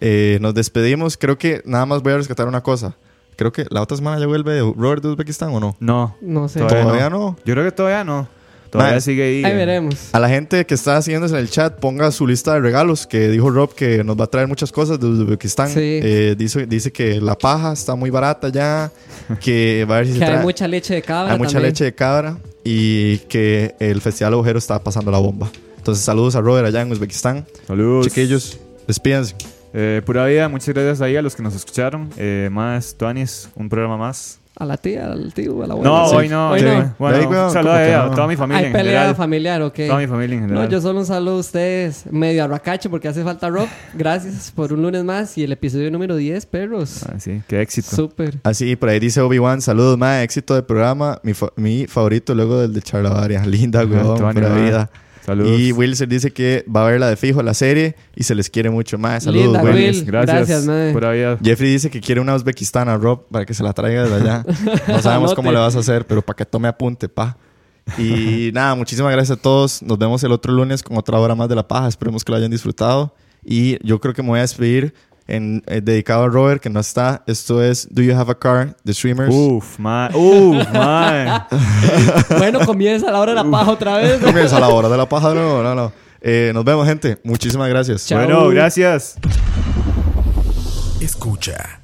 Eh, nos despedimos. Creo que nada más voy a rescatar una cosa. Creo que la otra semana ya vuelve Robert de Uzbekistán o no. No, No sé. Todavía Todavía no. yo creo que todavía no. Todavía sigue ahí. Ahí eh. veremos. A la gente que está siguiéndose en el chat, ponga su lista de regalos. Que dijo Rob que nos va a traer muchas cosas de Uzbekistán. Sí. Eh, dice, dice que la paja está muy barata ya. Que va a ver si se Que hay trae- mucha leche de cabra hay mucha también. leche de cabra. Y que el Festival Agujero está pasando la bomba. Entonces, saludos a Robert allá en Uzbekistán. Saludos. Chiquillos, despídense. Eh, pura vida, muchas gracias ahí a los que nos escucharon. Eh, más, Tuanis, un programa más. A la tía, al tío, a la abuela. No, sí. hoy no. Hoy no. Bueno, un saludo ¿cómo que a, toda mi familia Hay en pelea general. familiar, ok. Toda mi familia en No, yo solo un saludo a ustedes, medio arracacho porque hace falta rock. Gracias por un lunes más y el episodio número 10, perros. Ah, sí, qué éxito. Súper. Así, por ahí dice Obi-Wan, saludos, más éxito del programa. Mi, fa- mi favorito luego del de Charlavaria. Linda, weón, pura vida. Saludos. Y Wilson dice que va a ver la de fijo, la serie, y se les quiere mucho más. Saludos, Linda, Will. Will. Gracias. Gracias, mae. Pura vida. Jeffrey dice que quiere una Uzbekistán a Rob para que se la traiga desde allá. No sabemos cómo le vas a hacer, pero para que tome apunte, pa. Y nada, muchísimas gracias a todos. Nos vemos el otro lunes con otra hora más de La Paja. Esperemos que lo hayan disfrutado. Y yo creo que me voy a despedir en, eh, dedicado a Robert, que no está. Esto es Do You Have a Car? The Streamers. Uf, ma. Uf, ma. Bueno, comienza la hora de la paja otra vez. Comienza la hora de la paja, no, no, no. Eh, nos vemos, gente. Muchísimas gracias. Chao. Bueno, gracias. Escucha.